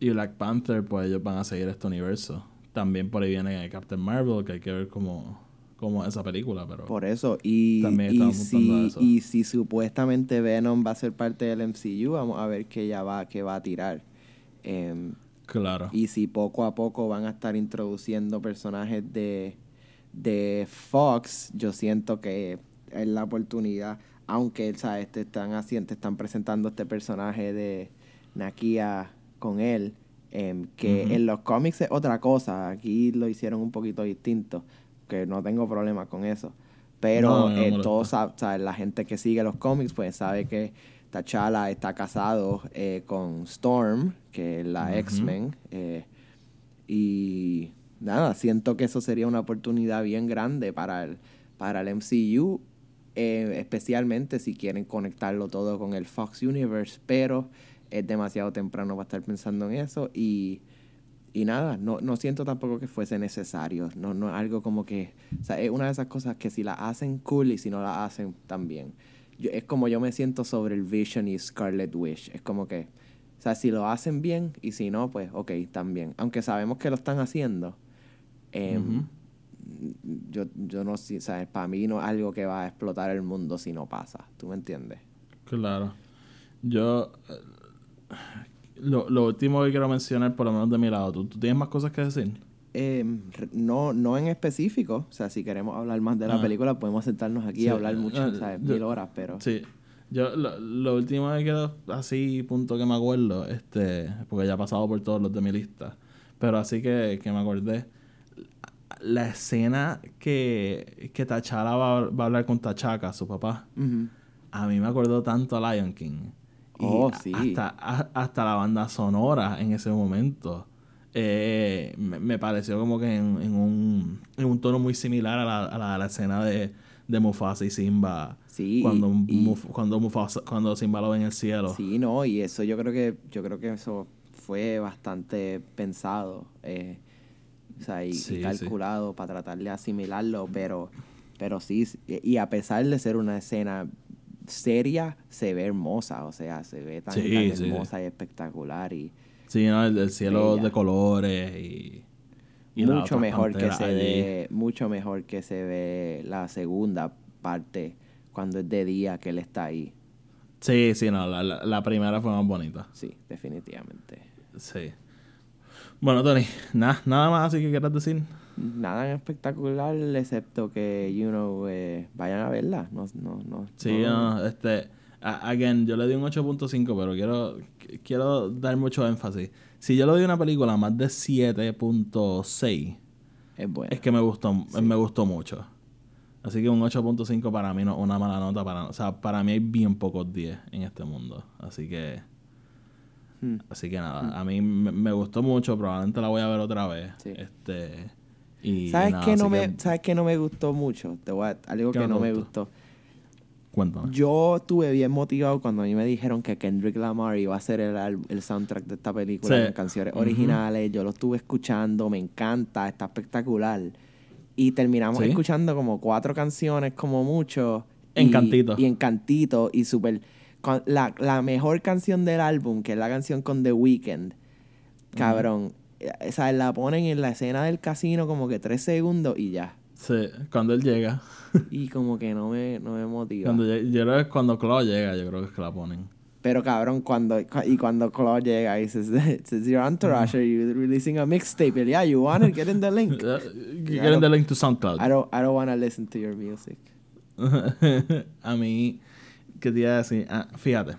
y Black Panther, pues ellos van a seguir este universo. También por ahí viene Captain Marvel, que hay que ver cómo, cómo es esa película, pero por eso y, y si, y si supuestamente Venom va a ser parte del MCU, vamos a ver qué ya va, qué va a tirar. Em, claro. Y si poco a poco van a estar introduciendo personajes de de Fox, yo siento que es la oportunidad, aunque ¿sabes? Te están haciendo, están presentando este personaje de Nakia con él, em, que en los cómics es otra cosa, aquí lo hicieron un poquito distinto, que no tengo problema con eso. Pero eh, todos, la gente que sigue los cómics, pues sabe que T'Challa está casado eh, con Storm, que es la X-Men. Eh, y nada, siento que eso sería una oportunidad bien grande para el, para el MCU especialmente si quieren conectarlo todo con el Fox Universe, pero es demasiado temprano para estar pensando en eso y, y nada, no, no siento tampoco que fuese necesario, no, no algo como que, o sea, es una de esas cosas que si la hacen cool y si no la hacen también. es como yo me siento sobre el Vision y Scarlet Wish, es como que, o sea, si lo hacen bien y si no, pues ok, también. Aunque sabemos que lo están haciendo, eh, yo, yo no sé, ¿sabes? Para mí no es algo que va a explotar el mundo si no pasa. ¿Tú me entiendes? Claro. Yo. Eh, lo, lo último que quiero mencionar, por lo menos de mi lado, ¿tú, tienes más cosas que decir? Eh, no, no en específico. O sea, si queremos hablar más de la ah. película, podemos sentarnos aquí y hablar mucho, ah, ¿sabes? Mil horas, pero. Sí. Yo, lo, lo, último que quiero, así, punto que me acuerdo, este, porque ya he pasado por todos los de mi lista, pero así que, que me acordé la escena que, que T'Challa va, va, a hablar con T'Chaka, su papá, a mí me acordó tanto a Lion King. Oh, sí. Hasta, hasta la banda sonora en ese momento. Eh, me, pareció como que en, un, en un tono muy similar a la, a la, escena de, de Mufasa y Simba. Sí. Cuando, cuando, Mufasa, cuando Simba lo ve en el cielo. Sí, no, y eso yo creo que, yo creo que eso fue bastante pensado. Eh, o sea, y, calculado para tratar de asimilarlo, pero, pero sí, y a pesar de ser una escena seria, se ve hermosa, o sea, se ve tan, hermosa y espectacular y... Sí, ¿no? el, cielo de colores y... mucho mejor que se ve, mucho mejor que se ve la segunda parte cuando es de día que él está ahí. Sí, sí, no, la, la primera fue más bonita. Sí, definitivamente. Sí. Bueno, Tony, nada, nada más así que quieras decir. Nada en espectacular, excepto que, you know, eh, vayan a verla. No, no, no, sí, no, este, again, yo le di un 8.5, pero quiero, quiero dar mucho énfasis. Si yo le doy una película más de 7.6, es bueno. Es que me gustó, me gustó mucho. Así que un 8.5 para mí no es una mala nota. Para, o sea, para mí hay bien pocos 10 en este mundo. Así que... Hmm. Así que nada, a mí me, me gustó mucho. Probablemente la voy a ver otra vez. Sí. Este... Y ¿Sabes nada, qué no me, que ¿Sabes qué no me gustó mucho? Te voy a- algo ¿Qué que no me gustó? gustó. Cuéntame. Yo estuve bien motivado cuando a mí me dijeron que Kendrick Lamar iba a ser el, el soundtrack de esta película Sí. con canciones originales. Yo lo estuve escuchando, me encanta, está espectacular. Y terminamos Sí. escuchando como cuatro canciones, como mucho. En y- cantito. Y en cantito y súper... La, la mejor canción del álbum, que es la canción con The Weeknd, cabrón. Eh, Esa la ponen en la escena del casino como que tres segundos y ya. Sí, cuando él llega. Y como que no me, no me motiva. Cuando yo creo que es cuando Claude llega, yo creo que es que la ponen. Pero cabrón, cuando cu- y cuando Claude llega y dice, says your entourage, are you releasing a mixtape? And, yeah, you want it? Get in the link. Uh, get in the link to SoundCloud. I don't, I don't want to listen to your music. a mí, ¿qué te iba a decir? Ah, fíjate.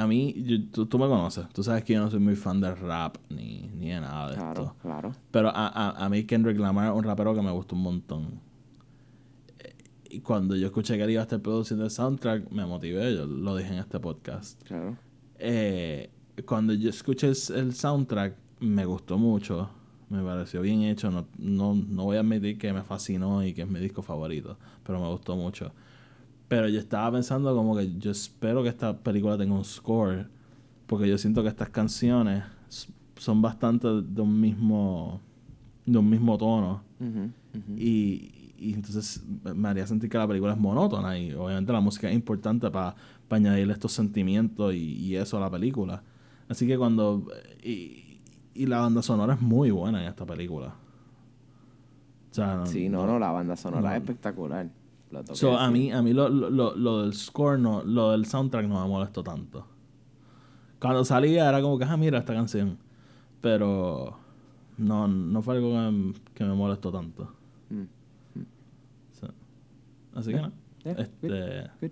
A mí, yo- tú, tú me conoces. Tú sabes que yo no soy muy fan del rap ni, ni de nada de Claro, esto. claro. Pero a, a, a mí Kendrick Lamar es un rapero que me gusta un montón. Eh, Y cuando yo escuché que él iba a estar produciendo el soundtrack, me motivé. Yo lo dije en este podcast. Claro. Eh, cuando yo escuché el, el soundtrack, me gustó mucho. Me pareció bien hecho. No, no, no voy a admitir que me fascinó y que es mi disco favorito, pero me gustó mucho. Pero yo estaba pensando como que yo espero que esta película tenga un score, porque yo siento que estas canciones son bastante de un mismo, de un mismo tono. Y, y entonces me haría sentir que la película es monótona y obviamente la música es importante para añadirle estos sentimientos y, y eso a la película. Así que cuando... Y, y la banda sonora es muy buena en esta película. O sea, Sí, no, no, la banda sonora no. es espectacular. So, a mí, a mí lo, lo- lo, del score, no, lo del soundtrack no me molestó tanto. Cuando salía era como que, ah, mira esta canción. Pero no, no fue algo que me, que me molestó tanto. Mm. So, así que no. Yeah, Este, Good.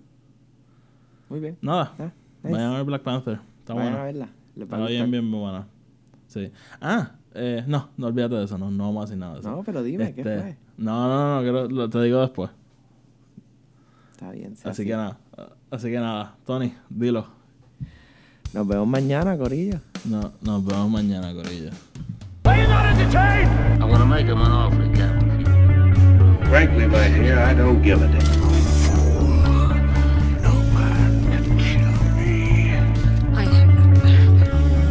Muy bien. nada, Ah, nice. vayan a ver Black Panther. Está Vayan a buena. verla. A Está bien, bien buena. Sí. Ah, eh, no, no olvídate de eso, no, no vamos a decir nada de eso. No, pero dime, ¿qué Este, fue? No, no, no, lo- te digo después. Está bien. Sí, así, así, que nada. Así que nada. Tony, dilo. Nos vemos mañana, Corillo. No, nos vemos mañana, Corillo. Are you not entertained? I'm gonna make him an offer again. Frankly, my dear, I don't give a damn. No man can kill me.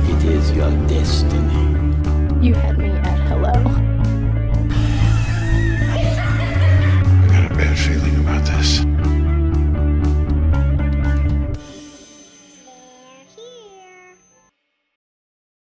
It is your destiny. You had me.